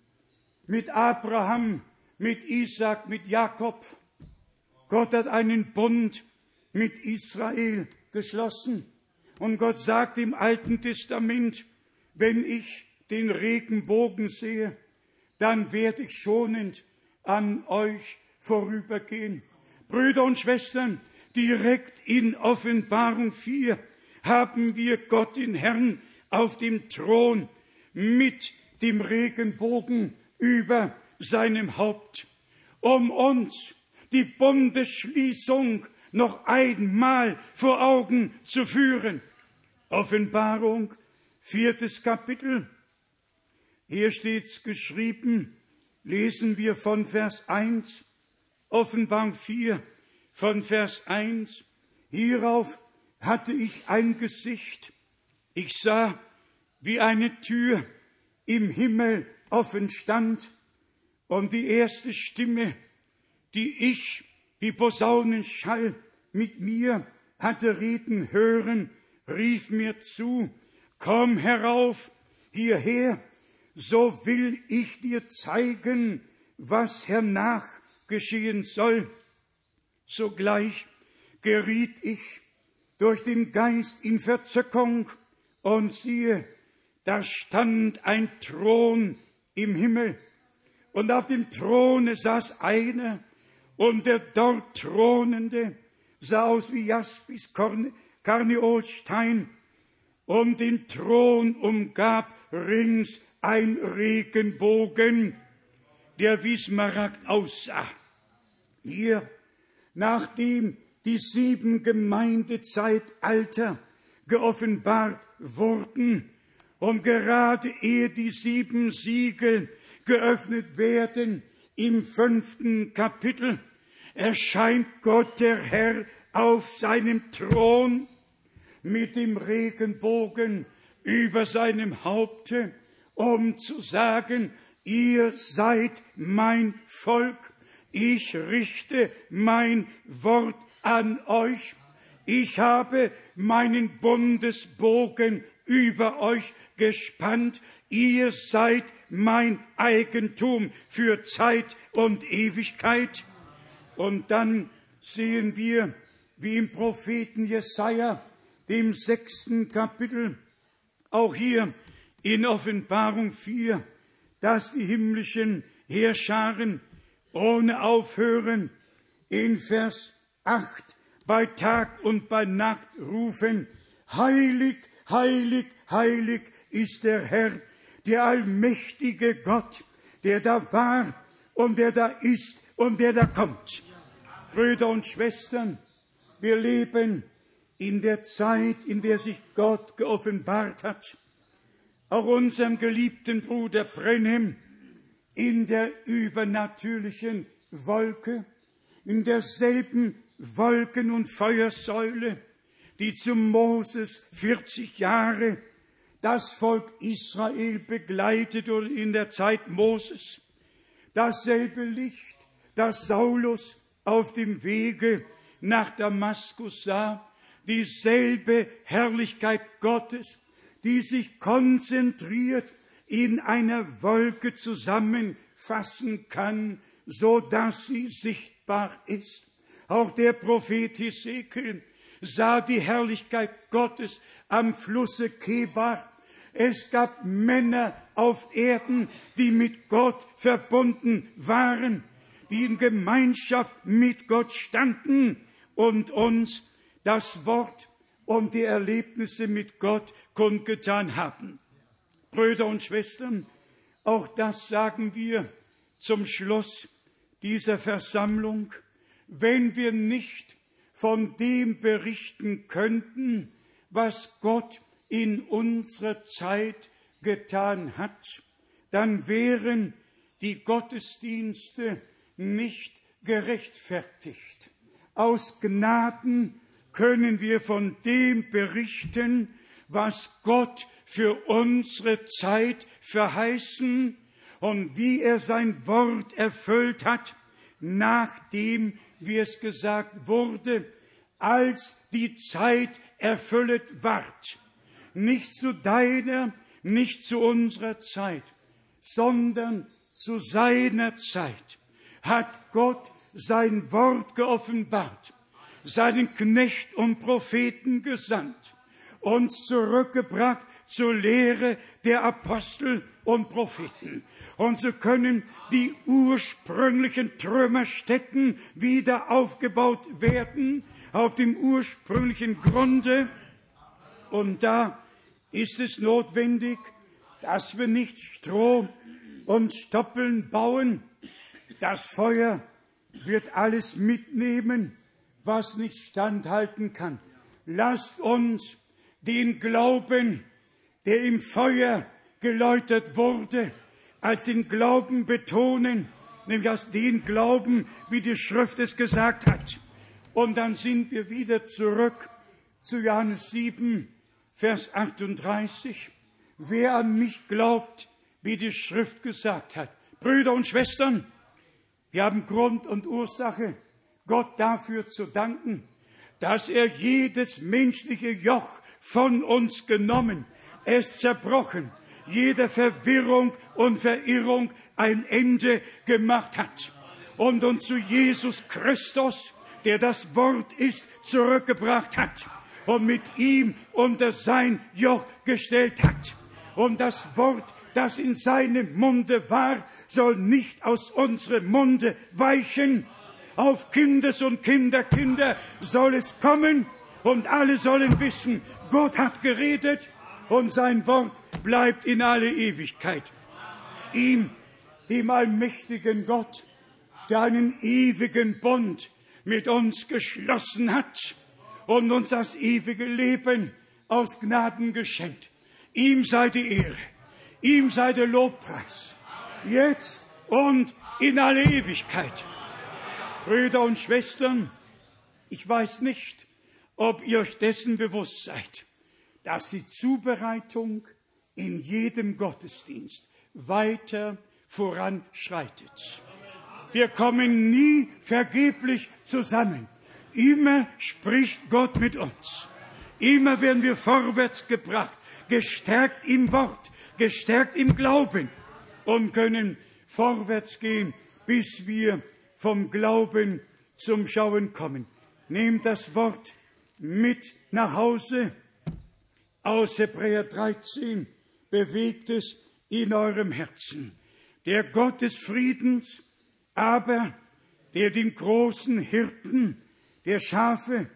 S1: mit Abraham, mit Isaac, mit Jakob. Gott hat einen Bund mit Israel geschlossen. Und Gott sagt im Alten Testament, wenn ich den Regenbogen sehe, dann werde ich schonend an euch vorübergehen. Brüder und Schwestern, direkt in Offenbarung 4 haben wir Gott den Herrn auf dem Thron mit dem Regenbogen über seinem Haupt, um uns die Bundesschließung noch einmal vor Augen zu führen. Offenbarung, viertes Kapitel. Hier steht's geschrieben, lesen wir von Vers 1, Offenbarung 4, von Vers 1. Hierauf hatte ich ein Gesicht. Ich sah, wie eine Tür im Himmel offen stand und die erste Stimme, die ich wie Posaunenschall mit mir hatte reden hören, rief mir zu, komm herauf hierher, so will ich dir zeigen, was hernach geschehen soll. Sogleich geriet ich durch den Geist in Verzückung und siehe, da stand ein Thron im Himmel und auf dem Throne saß einer und der dort Thronende sah aus wie Jaspis Karneolstein und den Thron umgab rings ein Regenbogen, der wie Smaragd aussah. Hier, nachdem die sieben Gemeindezeitalter geoffenbart wurden und gerade ehe die sieben Siegel geöffnet werden, im fünften Kapitel erscheint Gott der Herr auf seinem Thron mit dem Regenbogen über seinem Haupte, um zu sagen, ihr seid mein Volk, ich richte mein Wort an euch, ich habe meinen Bundesbogen über euch gespannt, ihr seid mein Eigentum für Zeit und Ewigkeit. Und dann sehen wir, wie im Propheten Jesaja, dem sechsten Kapitel, auch hier in Offenbarung 4, dass die himmlischen Heerscharen ohne Aufhören in Vers 8 bei Tag und bei Nacht rufen, heilig, heilig, heilig ist der Herr, der allmächtige Gott, der da war und der da ist und der da kommt. Brüder und Schwestern, wir leben in der Zeit, in der sich Gott geoffenbart hat. Auch unserem geliebten Bruder Brenhem in der übernatürlichen Wolke, in derselben Wolken- und Feuersäule, die zu Moses 40 Jahre das Volk Israel begleitet oder in der Zeit Moses. Dasselbe Licht, das Saulus auf dem Wege nach Damaskus sah, dieselbe Herrlichkeit Gottes, die sich konzentriert in einer Wolke zusammenfassen kann, so dass sie sichtbar ist. Auch der Prophet Hesekiel sah die Herrlichkeit Gottes am Flusse Kebar es gab Männer auf Erden, die mit Gott verbunden waren, die in Gemeinschaft mit Gott standen und uns das Wort und die Erlebnisse mit Gott kundgetan haben. Brüder und Schwestern, auch das sagen wir zum Schluss dieser Versammlung. Wenn wir nicht von dem berichten könnten, was Gott in unserer Zeit getan hat, dann wären die Gottesdienste nicht gerechtfertigt. Aus Gnaden können wir von dem berichten, was Gott für unsere Zeit verheißen und wie er sein Wort erfüllt hat, nachdem, wie es gesagt wurde, als die Zeit erfüllet ward. Nicht zu deiner, nicht zu unserer Zeit, sondern zu seiner Zeit hat Gott sein Wort geoffenbart, seinen Knecht und Propheten gesandt, uns zurückgebracht zur Lehre der Apostel und Propheten. Und so können die ursprünglichen Trümmerstätten wieder aufgebaut werden auf dem ursprünglichen Grunde. Und da ist es notwendig, dass wir nicht Stroh und Stoppeln bauen. Das Feuer wird alles mitnehmen, was nicht standhalten kann. Lasst uns den Glauben, der im Feuer geläutert wurde, als den Glauben betonen, nämlich als den Glauben, wie die Schrift es gesagt hat. Und dann sind wir wieder zurück zu Johannes 7, Vers 38. Wer an mich glaubt, wie die Schrift gesagt hat. Brüder und Schwestern, wir haben Grund und Ursache, Gott dafür zu danken, dass er jedes menschliche Joch von uns genommen, es zerbrochen, jeder Verwirrung und Verirrung ein Ende gemacht hat und uns zu Jesus Christus, der das Wort ist, zurückgebracht hat und mit ihm unter sein Joch gestellt hat. Und das Wort das in seinem Munde war, soll nicht aus unserem Munde weichen. Auf Kindes und Kinderkinder soll es kommen und alle sollen wissen, Gott hat geredet und sein Wort bleibt in alle Ewigkeit. Ihm, dem allmächtigen Gott, der einen ewigen Bund mit uns geschlossen hat und uns das ewige Leben aus Gnaden geschenkt. Ihm sei die Ehre Ihm sei der Lobpreis, jetzt und in alle Ewigkeit. Brüder und Schwestern, ich weiß nicht, ob ihr euch dessen bewusst seid, dass die Zubereitung in jedem Gottesdienst weiter voranschreitet. Wir kommen nie vergeblich zusammen. Immer spricht Gott mit uns. Immer werden wir vorwärts gebracht, gestärkt im Wort, gestärkt im Glauben und können vorwärts gehen, bis wir vom Glauben zum Schauen kommen. Nehmt das Wort mit nach Hause aus Hebräer 13, bewegt es in eurem Herzen. Der Gott des Friedens, aber der den großen Hirten der Schafe,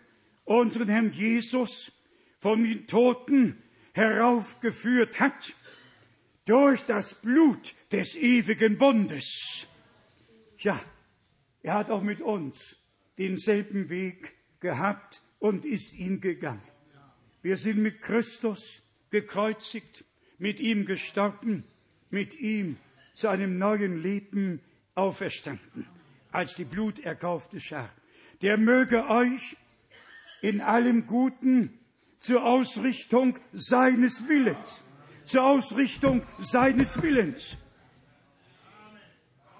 S1: unseren Herrn Jesus, von den Toten heraufgeführt hat, durch das Blut des ewigen Bundes. Ja, er hat auch mit uns denselben Weg gehabt und ist ihn gegangen. Wir sind mit Christus gekreuzigt, mit ihm gestorben, mit ihm zu einem neuen Leben auferstanden, als die bluterkaufte Schar. Der möge euch in allem Guten zur Ausrichtung seines Willens zur Ausrichtung seines Willens.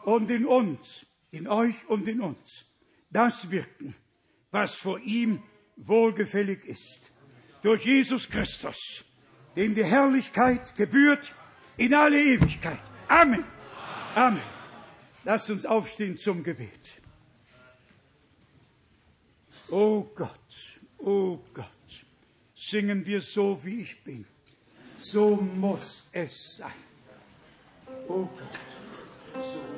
S1: Und in uns, in euch und in uns, das wirken, was vor ihm wohlgefällig ist. Durch Jesus Christus, dem die Herrlichkeit gebührt in alle Ewigkeit. Amen. Amen. Lasst uns aufstehen zum Gebet. O oh Gott, o oh Gott, singen wir so, wie ich bin. So muss es sein. Oh Gott. So.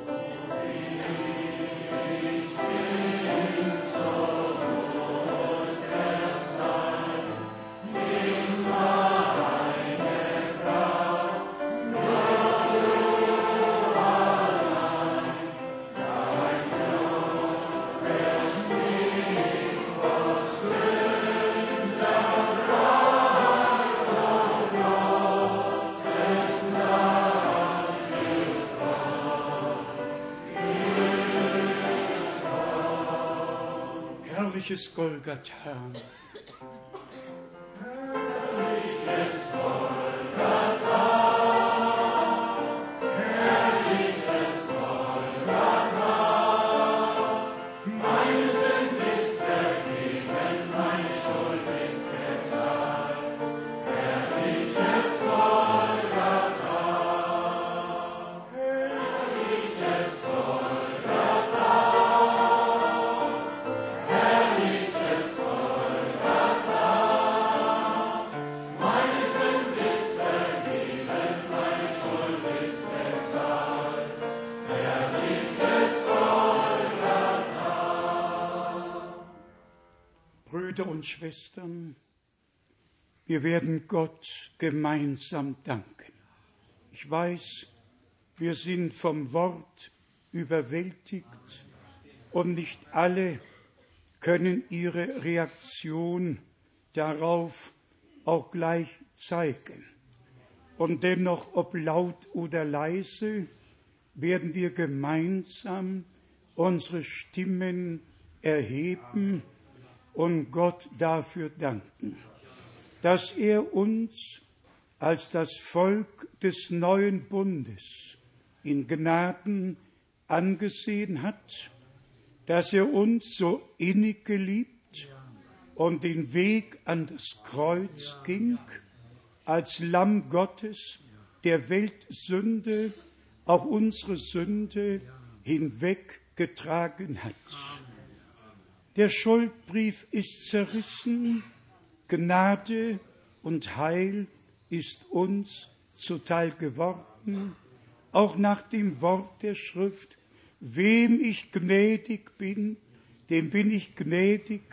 S1: Francisco el Gachán. Schwestern, wir werden Gott gemeinsam danken. Ich weiß, wir sind vom Wort überwältigt und nicht alle können ihre Reaktion darauf auch gleich zeigen. Und dennoch, ob laut oder leise, werden wir gemeinsam unsere Stimmen erheben und Gott dafür danken, dass er uns als das Volk des neuen Bundes in Gnaden angesehen hat, dass er uns so innig geliebt und den Weg an das Kreuz ging, als Lamm Gottes der Weltsünde, auch unsere Sünde hinweggetragen hat. Der Schuldbrief ist zerrissen, Gnade und Heil ist uns zuteil geworden, auch nach dem Wort der Schrift, wem ich gnädig bin, dem bin ich gnädig,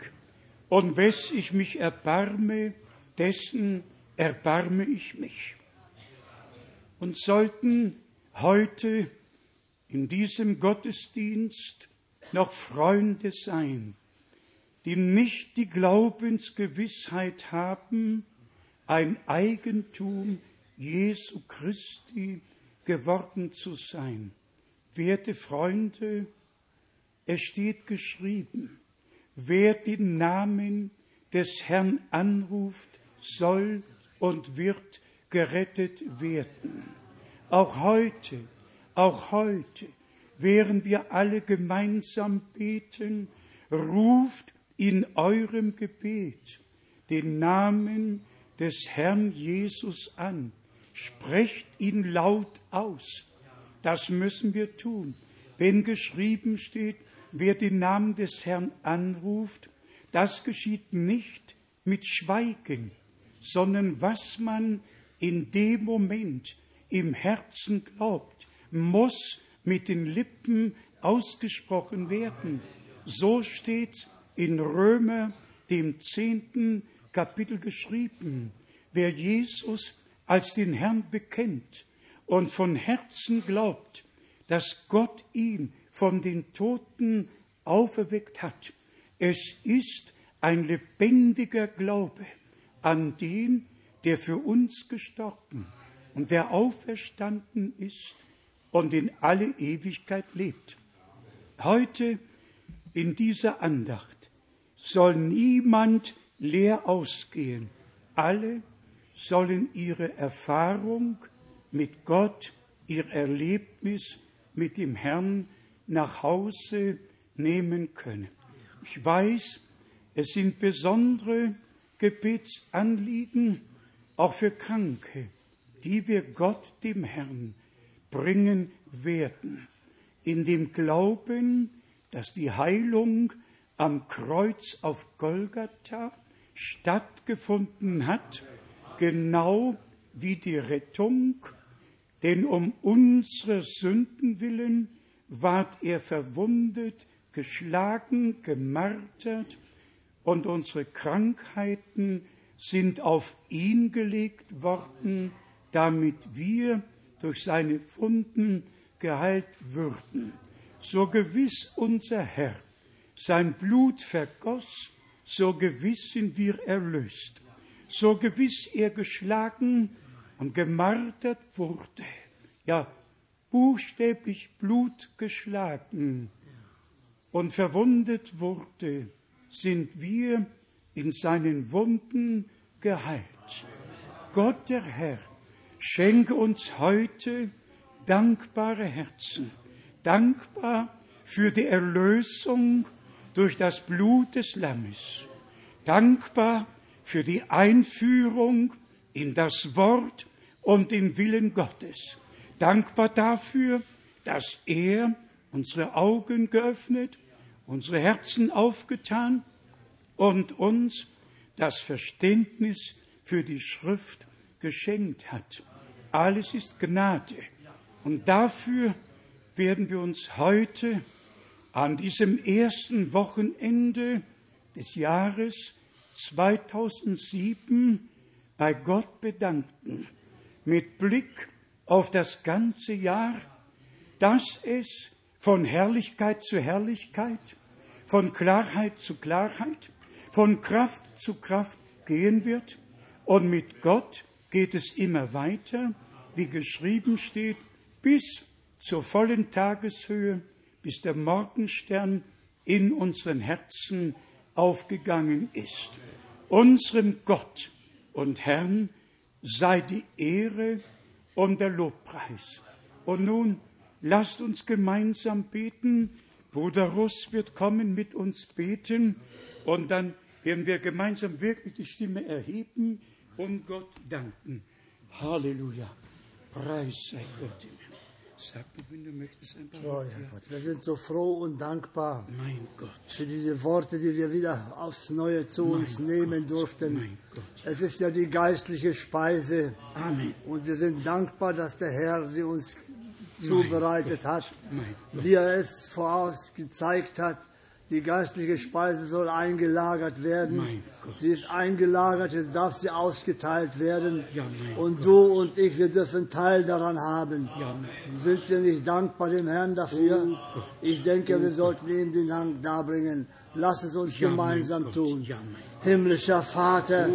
S1: und wes ich mich erbarme, dessen erbarme ich mich. Und sollten heute in diesem Gottesdienst noch Freunde sein, die nicht die Glaubensgewissheit haben, ein Eigentum Jesu Christi geworden zu sein. Werte Freunde, es steht geschrieben, wer den Namen des Herrn anruft, soll und wird gerettet werden. Auch heute, auch heute, während wir alle gemeinsam beten, ruft in eurem Gebet den Namen des Herrn Jesus an. Sprecht ihn laut aus. Das müssen wir tun. Wenn geschrieben steht, wer den Namen des Herrn anruft, das geschieht nicht mit Schweigen, sondern was man in dem Moment im Herzen glaubt, muss mit den Lippen ausgesprochen werden. So steht's in Römer, dem zehnten Kapitel geschrieben. Wer Jesus als den Herrn bekennt und von Herzen glaubt, dass Gott ihn von den Toten auferweckt hat, es ist ein lebendiger Glaube an den, der für uns gestorben und der auferstanden ist und in alle Ewigkeit lebt. Heute in dieser Andacht soll niemand leer ausgehen. Alle sollen ihre Erfahrung mit Gott, ihr Erlebnis mit dem Herrn nach Hause nehmen können. Ich weiß, es sind besondere Gebetsanliegen, auch für Kranke, die wir Gott, dem Herrn, bringen werden, in dem Glauben, dass die Heilung am Kreuz auf Golgatha stattgefunden hat, genau wie die Rettung, denn um unsere Sünden willen ward er verwundet, geschlagen, gemartert und unsere Krankheiten sind auf ihn gelegt worden, damit wir durch seine Wunden geheilt würden. So gewiss unser Herr sein Blut vergoss, so gewiss sind wir erlöst, so gewiss er geschlagen und gemartert wurde, ja, buchstäblich Blut geschlagen und verwundet wurde, sind wir in seinen Wunden geheilt. Gott der Herr, schenke uns heute dankbare Herzen, dankbar für die Erlösung durch das Blut des Lammes, dankbar für die Einführung in das Wort und den Willen Gottes, dankbar dafür, dass er unsere Augen geöffnet, unsere Herzen aufgetan und uns das Verständnis für die Schrift geschenkt hat. Alles ist Gnade. Und dafür werden wir uns heute an diesem ersten Wochenende des Jahres 2007 bei Gott bedanken, mit Blick auf das ganze Jahr, dass es von Herrlichkeit zu Herrlichkeit, von Klarheit zu Klarheit, von Kraft zu Kraft gehen wird. Und mit Gott geht es immer weiter, wie geschrieben steht, bis zur vollen Tageshöhe, bis der Morgenstern in unseren Herzen aufgegangen ist. Unserem Gott und Herrn sei die Ehre und der Lobpreis. Und nun lasst uns gemeinsam beten. Bruder Russ wird kommen mit uns beten und dann werden wir gemeinsam wirklich die Stimme erheben und Gott danken. Halleluja. Preis sei Gott im. Sag mir, wenn du möchtest, ein paar
S6: Oh,
S1: Worte.
S6: Herr Gott, wir sind so froh und dankbar
S1: Mein Gott,
S6: für diese Worte, die wir wieder aufs Neue zu uns nehmen durften.
S1: mein Gott.
S6: Es ist ja die geistliche Speise
S1: Amen.
S6: und wir sind dankbar, dass der Herr sie uns zubereitet hat,
S1: mein Gott.
S6: wie er es voraus gezeigt hat. Die geistliche Speise soll eingelagert werden.
S1: Gott.
S6: Sie ist eingelagert, jetzt darf sie ausgeteilt werden.
S1: Ja,
S6: und du und ich, wir dürfen Teil daran haben.
S1: Ja,
S6: Sind wir nicht dankbar dem Herrn dafür?
S1: Oh Gott.
S6: Ich denke, wir sollten ihm den Dank darbringen. Lass es uns
S1: Ja,
S6: gemeinsam
S1: mein Gott.
S6: tun. Himmlischer Vater,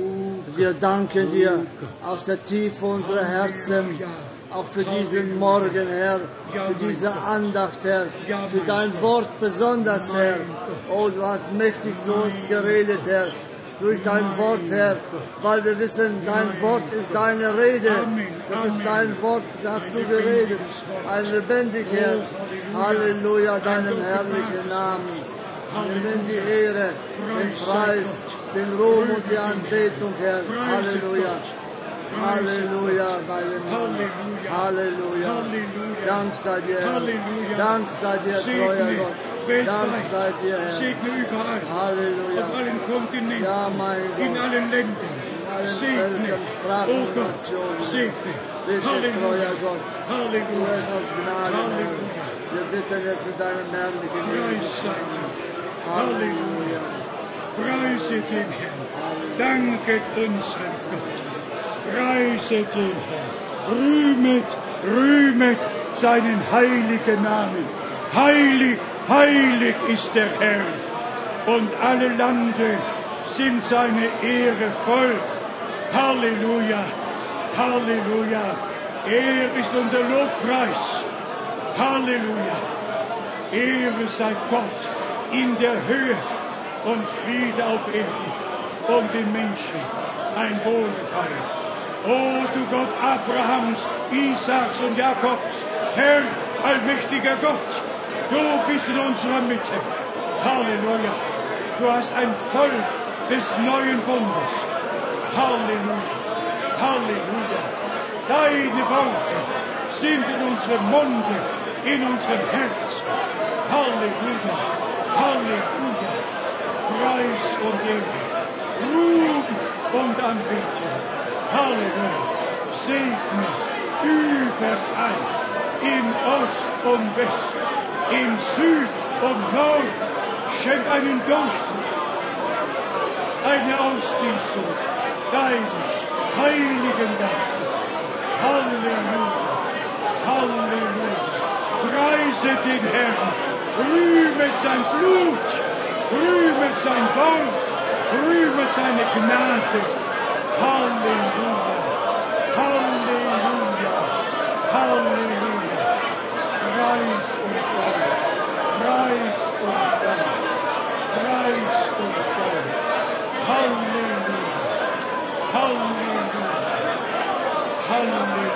S6: wir danken dir aus der Tiefe unserer Herzen, auch für diesen Morgen, Herr, für diese Andacht, Herr, für dein Wort besonders, Herr. Oh, du hast mächtig zu uns geredet, Herr, durch dein Wort, Herr, weil wir wissen, dein Wort ist deine Rede. Das ist dein Wort, hast du geredet. Ein lebendig, Herr. Halleluja, deinem herrlichen Namen. Nimm die Ehre, den Preis, den Ruhm und die Anbetung, Herr. Halleluja. Halleluja, dem Herrn. Halleluja. Dank sei dir, Herr. Dank sei dir, treuer Gott. Dank sei dir, Herr.
S1: Segne überall.
S6: Halleluja.
S1: Auf allen Kontinenten.
S6: Ja, mein
S1: In
S6: Gott.
S1: allen Ländern.
S6: allen
S1: Segne.
S6: Völkern, Sprachen
S1: Oh Gott.
S6: Nationen.
S1: Segne.
S6: Bitte, treuer Gott. Du
S1: Halleluja.
S6: hast aus Gnade, Herr.
S1: Halleluja.
S6: Wir bitten jetzt in deinem herrlichen
S1: Preis
S6: Namen.
S1: sei dir.
S6: Halleluja.
S1: Preiset den Herrn. Danket unserem Gott. Preiset den Herrn. Rühmet, rühmet seinen heiligen Namen. Heilig, heilig ist der Herr. Und alle Lande sind seine Ehre voll. Halleluja, Halleluja. Er ist unser Lobpreis. Halleluja. Ehre sei Gott in der Höhe und Friede auf Erden und den Menschen ein Wohlgefallen. O du Gott Abrahams, Isaaks und Jakobs, Herr, allmächtiger Gott, du bist in unserer Mitte. Halleluja. Du hast ein Volk des neuen Bundes. Halleluja. Halleluja. Deine Worte sind in unserem Munde, in unserem Herzen. Halleluja. Halleluja. Preis und Ehre. Ruhm und Anbetung. Halleluja. Segne überall. im Ost und West. im Süd und Nord. Schenk einen Durchbruch eine Ausgießung deines heiligen Geistes. Halleluja, Halleluja. Preiset den Herrn, rühmet sein Blut, rühmet sein Wort, rühmet seine Gnade. Halleluja, Halleluja, Halleluja. Preis und Dank, Preis und Dank, Preis und Dank. Halleluja. Halleluja. Halleluja.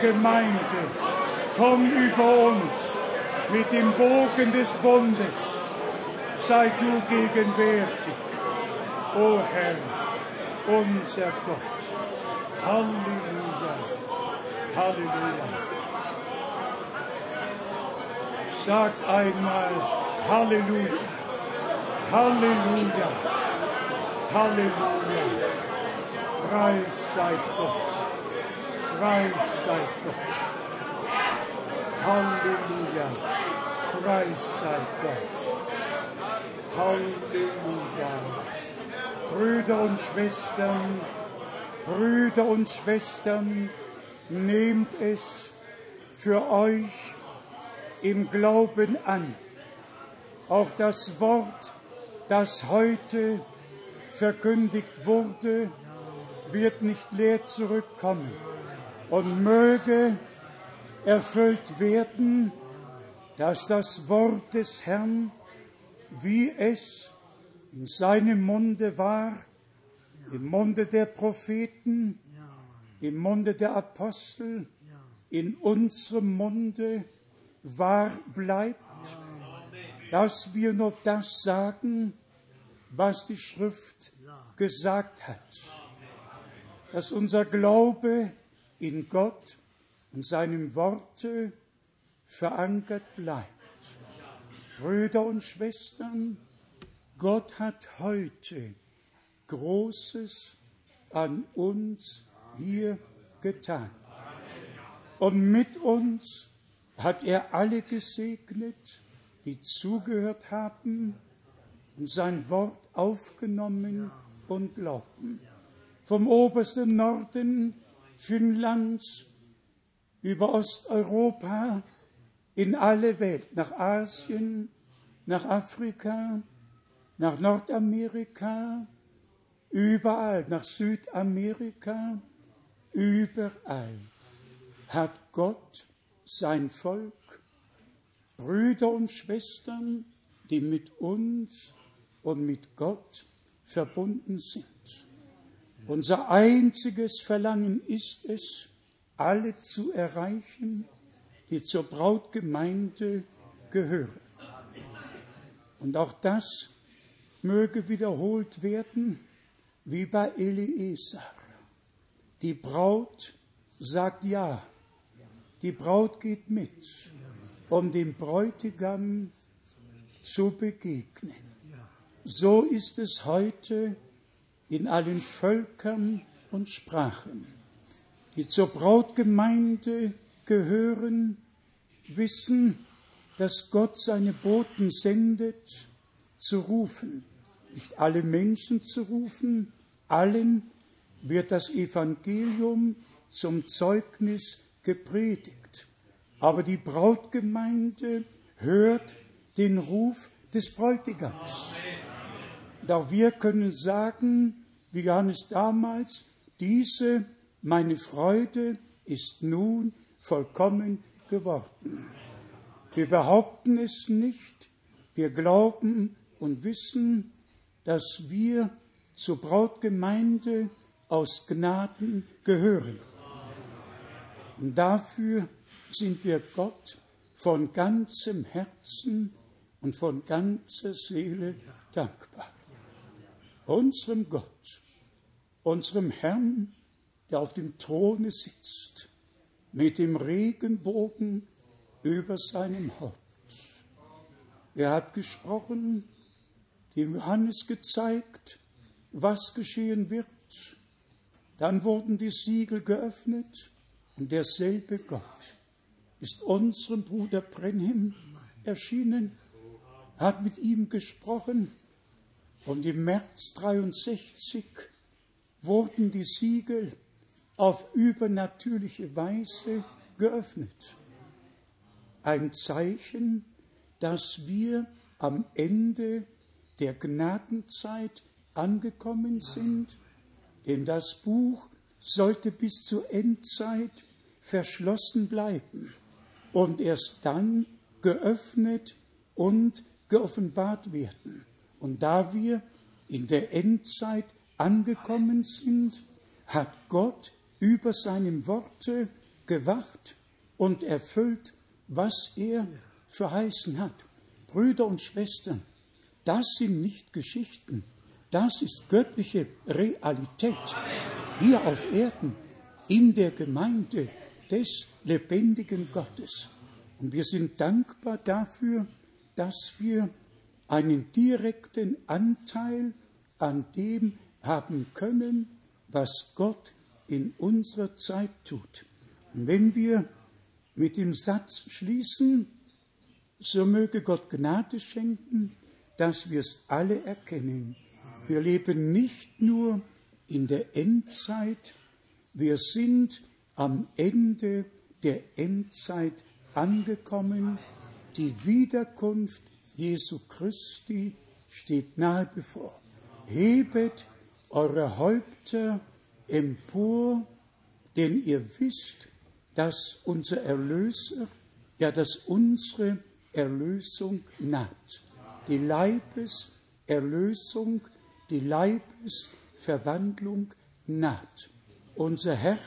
S1: Gemeinde. Komm über uns mit dem Bogen des Bundes. Sei du gegenwärtig, o Herr, unser Gott. Halleluja, Halleluja. Sag einmal Halleluja, Halleluja, Halleluja. Preis sei Gott, Preis sei Gott. Halleluja, Preis sei Gott. Halleluja. Brüder und Schwestern, Brüder und Schwestern, nehmt es für euch im Glauben an. Auch das Wort, das heute verkündigt wurde, wird nicht leer zurückkommen und möge erfüllt werden, dass das Wort des Herrn, wie es in seinem Munde war, im Munde der Propheten, im Munde der Apostel, in unserem Munde wahr bleibt, dass wir nur das sagen, was die Schrift gesagt hat, dass unser Glaube in Gott und seinem Worte verankert bleibt. Brüder und Schwestern, Gott hat heute Großes an uns hier getan. Und mit uns hat er alle gesegnet, die zugehört haben und sein Wort aufgenommen und glaubten. Vom obersten Norden Finnlands über Osteuropa in alle Welt, nach Asien, nach Afrika, nach Nordamerika, überall, nach Südamerika, überall. Hat Gott sein Volk, Brüder und Schwestern, die mit uns und mit Gott verbunden sind. Unser einziges Verlangen ist es, alle zu erreichen, die zur Brautgemeinde gehören. Und auch das möge wiederholt werden, wie bei Eliezer. Die Braut sagt Ja, die Braut geht mit, um dem Bräutigam zu begegnen. So ist es heute in allen Völkern und Sprachen, die zur Brautgemeinde gehören, wissen, dass Gott seine Boten sendet, zu rufen, nicht alle Menschen zu rufen, allen wird das Evangelium zum Zeugnis gepredigt. Aber die Brautgemeinde hört den Ruf des Bräutigams. Und auch wir können sagen, wie Johannes damals, diese, meine Freude, ist nun vollkommen geworden. Wir behaupten es nicht, wir glauben und wissen, dass wir zur Brautgemeinde aus Gnaden gehören. Und dafür sind wir Gott von ganzem Herzen und von ganzer Seele dankbar. Unserem Gott, unserem Herrn, der auf dem Throne sitzt, mit dem Regenbogen über seinem Haupt. Er hat gesprochen, dem Johannes gezeigt, was geschehen wird. Dann wurden die Siegel geöffnet und derselbe Gott ist unserem Bruder Brenhim erschienen, hat mit ihm gesprochen und im März 63 wurden die Siegel auf übernatürliche Weise geöffnet. Ein Zeichen, dass wir am Ende der Gnadenzeit angekommen sind, denn das Buch sollte bis zur Endzeit verschlossen bleiben und erst dann geöffnet und geoffenbart werden. Und da wir in der Endzeit angekommen sind, hat Gott über seinem Worte gewacht und erfüllt, was er verheißen hat. Brüder und Schwestern, das sind nicht Geschichten, das ist göttliche Realität hier auf Erden in der Gemeinde des lebendigen Gottes. Und wir sind dankbar dafür, dass wir einen direkten Anteil an dem haben können, was Gott in unserer Zeit tut. Und wenn wir mit dem Satz schließen, so möge Gott Gnade schenken, dass wir es alle erkennen. Wir leben nicht nur in der Endzeit, wir sind am Ende der Endzeit angekommen. Die Wiederkunft Jesu Christi steht nahe bevor. Hebet eure Häupter empor, denn ihr wisst, dass unser Erlöser, ja, dass unsere Erlösung naht. Die Leibeserlösung, die Leibesverwandlung naht. Unser Herr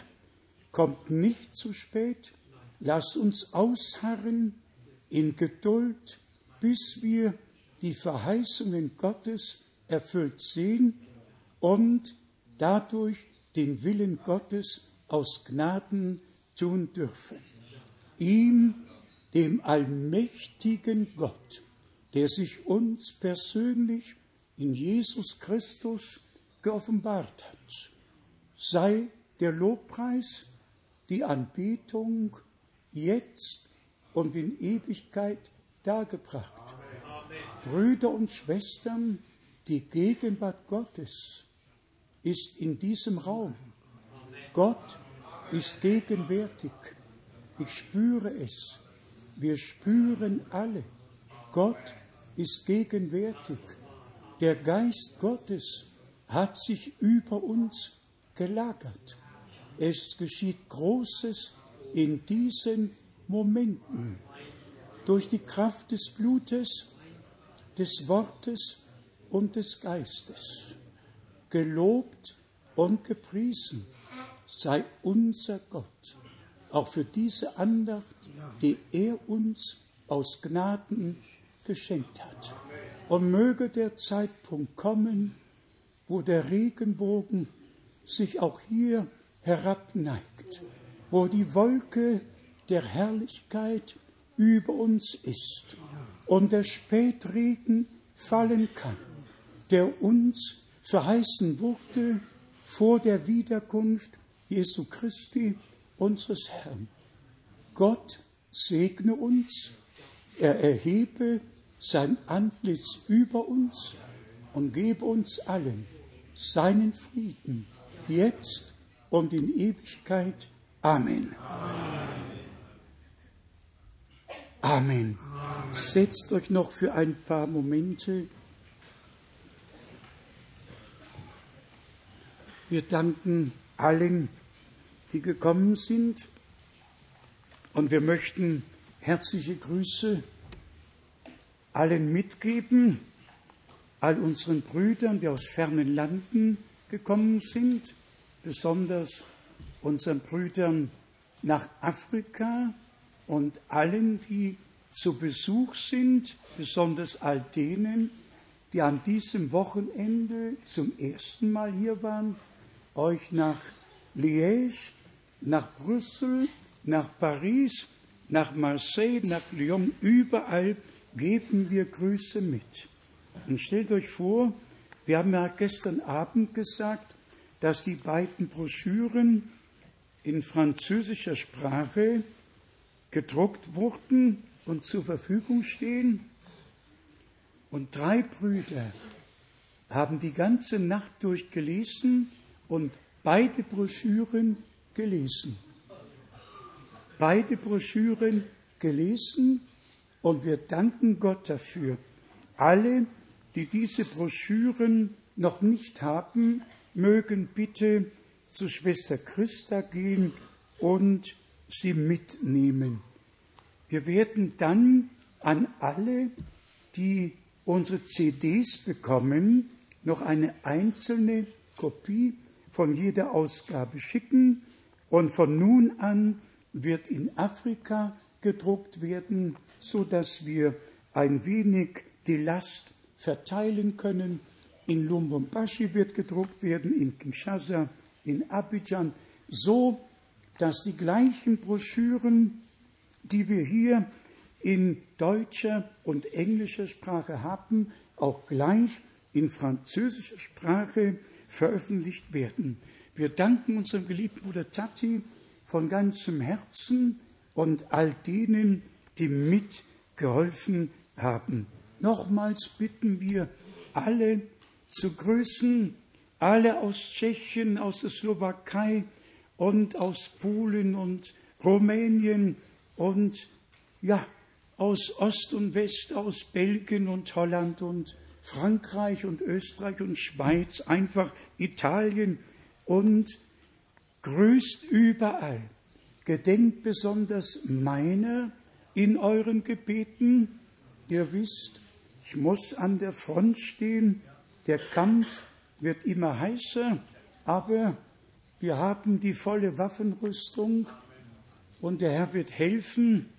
S1: kommt nicht zu spät. Lass uns ausharren in Geduld, bis wir die Verheißungen Gottes erfüllt sehen und dadurch den Willen Gottes aus Gnaden tun dürfen. Ihm, dem allmächtigen Gott, der sich uns persönlich in Jesus Christus geoffenbart hat, sei der Lobpreis, die Anbetung jetzt und in Ewigkeit dargebracht. Brüder und Schwestern, die Gegenwart Gottes ist in diesem Raum. Gott ist gegenwärtig. Ich spüre es. Wir spüren alle. Gott ist gegenwärtig. Der Geist Gottes hat sich über uns gelagert. Es geschieht Großes in diesen Momenten. Durch die Kraft des Blutes, des Wortes und des Geistes. Gelobt und gepriesen sei unser Gott, auch für diese Andacht, die er uns aus Gnaden geschenkt hat. Und möge der Zeitpunkt kommen, wo der Regenbogen sich auch hier herabneigt, wo die Wolke der Herrlichkeit über uns ist und der Spätregen fallen kann, der uns verheißen wurde vor der Wiederkunft Jesu Christi, unseres Herrn. Gott segne uns, er erhebe sein Antlitz über uns und gebe uns allen seinen Frieden, jetzt und in Ewigkeit. Amen. Amen. Setzt euch noch für ein paar Momente. Wir danken allen, die gekommen sind. Und wir möchten herzliche Grüße allen mitgeben, all unseren Brüdern, die aus fernen Landen gekommen sind, besonders unseren Brüdern nach Afrika und allen, die zu Besuch sind, besonders all denen, die an diesem Wochenende zum ersten Mal hier waren, euch nach Liège nach Brüssel, nach Paris, nach Marseille, nach Lyon, überall geben wir Grüße mit. Und stellt euch vor, wir haben ja gestern Abend gesagt, dass die beiden Broschüren in französischer Sprache gedruckt wurden und zur Verfügung stehen. Und drei Brüder haben die ganze Nacht durchgelesen und beide Broschüren gelesen. Beide Broschüren gelesen und wir danken Gott dafür. Alle, die diese Broschüren noch nicht haben, mögen bitte zu Schwester Christa gehen und sie mitnehmen. Wir werden dann an alle, die unsere CDs bekommen, noch eine einzelne Kopie von jeder Ausgabe schicken und von nun an wird in Afrika gedruckt werden, so dass wir ein wenig die Last verteilen können. In Lubumbashi wird gedruckt werden, in Kinshasa, in Abidjan, so dass die gleichen Broschüren, die wir hier in deutscher und englischer Sprache haben, auch gleich in französischer Sprache veröffentlicht werden. Wir danken unserem geliebten Bruder Tati von ganzem Herzen und all denen, die mitgeholfen haben. Nochmals bitten wir alle zu grüßen, alle aus Tschechien, aus der Slowakei und aus Polen und Rumänien und ja, aus Ost und West, aus Belgien und Holland und Frankreich und Österreich und Schweiz, einfach Italien und grüßt überall. Gedenkt besonders meiner in euren Gebeten. Ihr wisst, ich muss an der Front stehen. Der Kampf wird immer heißer, aber wir haben die volle Waffenrüstung und der Herr wird helfen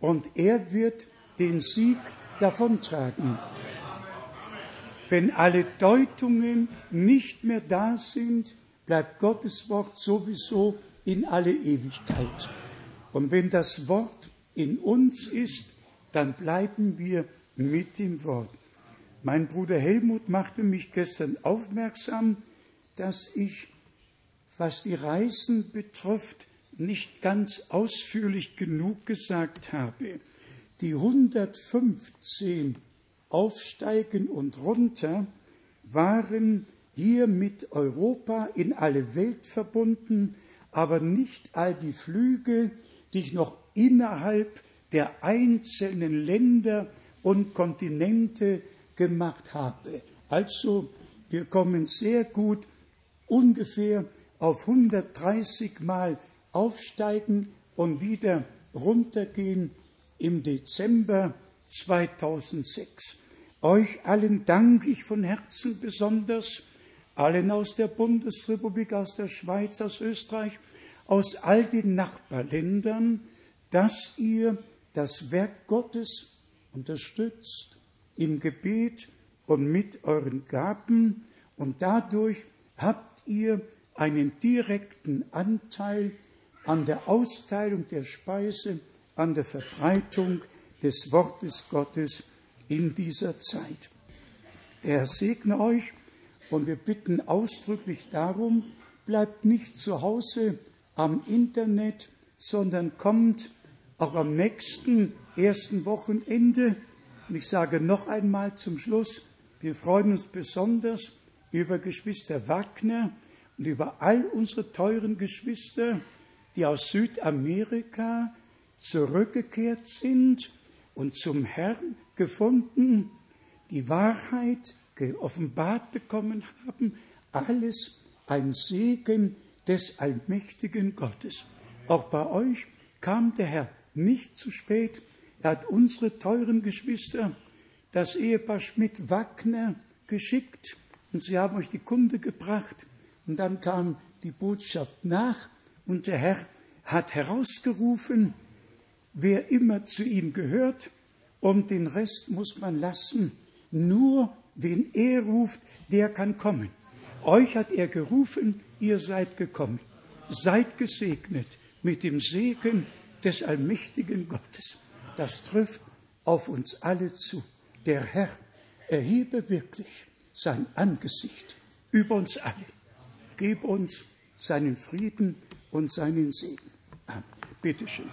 S1: und er wird den Sieg davontragen. Wenn alle Deutungen nicht mehr da sind, bleibt Gottes Wort sowieso in alle Ewigkeit. Und wenn das Wort in uns ist, dann bleiben wir mit dem Wort. Mein Bruder Helmut machte mich gestern aufmerksam, dass ich, was die Reisen betrifft, nicht ganz ausführlich genug gesagt habe. Die 115 Aufsteigen und runter waren hier mit Europa in alle Welt verbunden, aber nicht all die Flüge, die ich noch innerhalb der einzelnen Länder und Kontinente gemacht habe. Also, wir kommen sehr gut ungefähr auf 130 Mal aufsteigen und wieder runtergehen im Dezember 2006. Euch allen danke ich von Herzen besonders, allen aus der Bundesrepublik, aus der Schweiz, aus Österreich, aus all den Nachbarländern, dass ihr das Werk Gottes unterstützt im Gebet und mit euren Gaben und dadurch habt ihr einen direkten Anteil an der Austeilung der Speise, an der Verbreitung des Wortes Gottes in dieser Zeit. Herr segne euch und wir bitten ausdrücklich darum, bleibt nicht zu Hause am Internet, sondern kommt auch am nächsten ersten Wochenende. Und ich sage noch einmal zum Schluss, wir freuen uns besonders über Geschwister Wagner und über all unsere teuren Geschwister, die aus Südamerika zurückgekehrt sind und zum Herrn gefunden, die Wahrheit geoffenbart bekommen haben, alles ein Segen des allmächtigen Gottes. Auch bei euch kam der Herr nicht zu spät. Er hat unsere teuren Geschwister, das Ehepaar Schmidt-Wagner, geschickt und sie haben euch die Kunde gebracht. Und dann kam die Botschaft nach und der Herr hat herausgerufen, wer immer zu ihm gehört, und den Rest muss man lassen. Nur wen er ruft, der kann kommen. Euch hat er gerufen, ihr seid gekommen. Seid gesegnet mit dem Segen des allmächtigen Gottes. Das trifft auf uns alle zu. Der Herr erhebe wirklich sein Angesicht über uns alle. Gib uns seinen Frieden und seinen Segen. Bitte schön,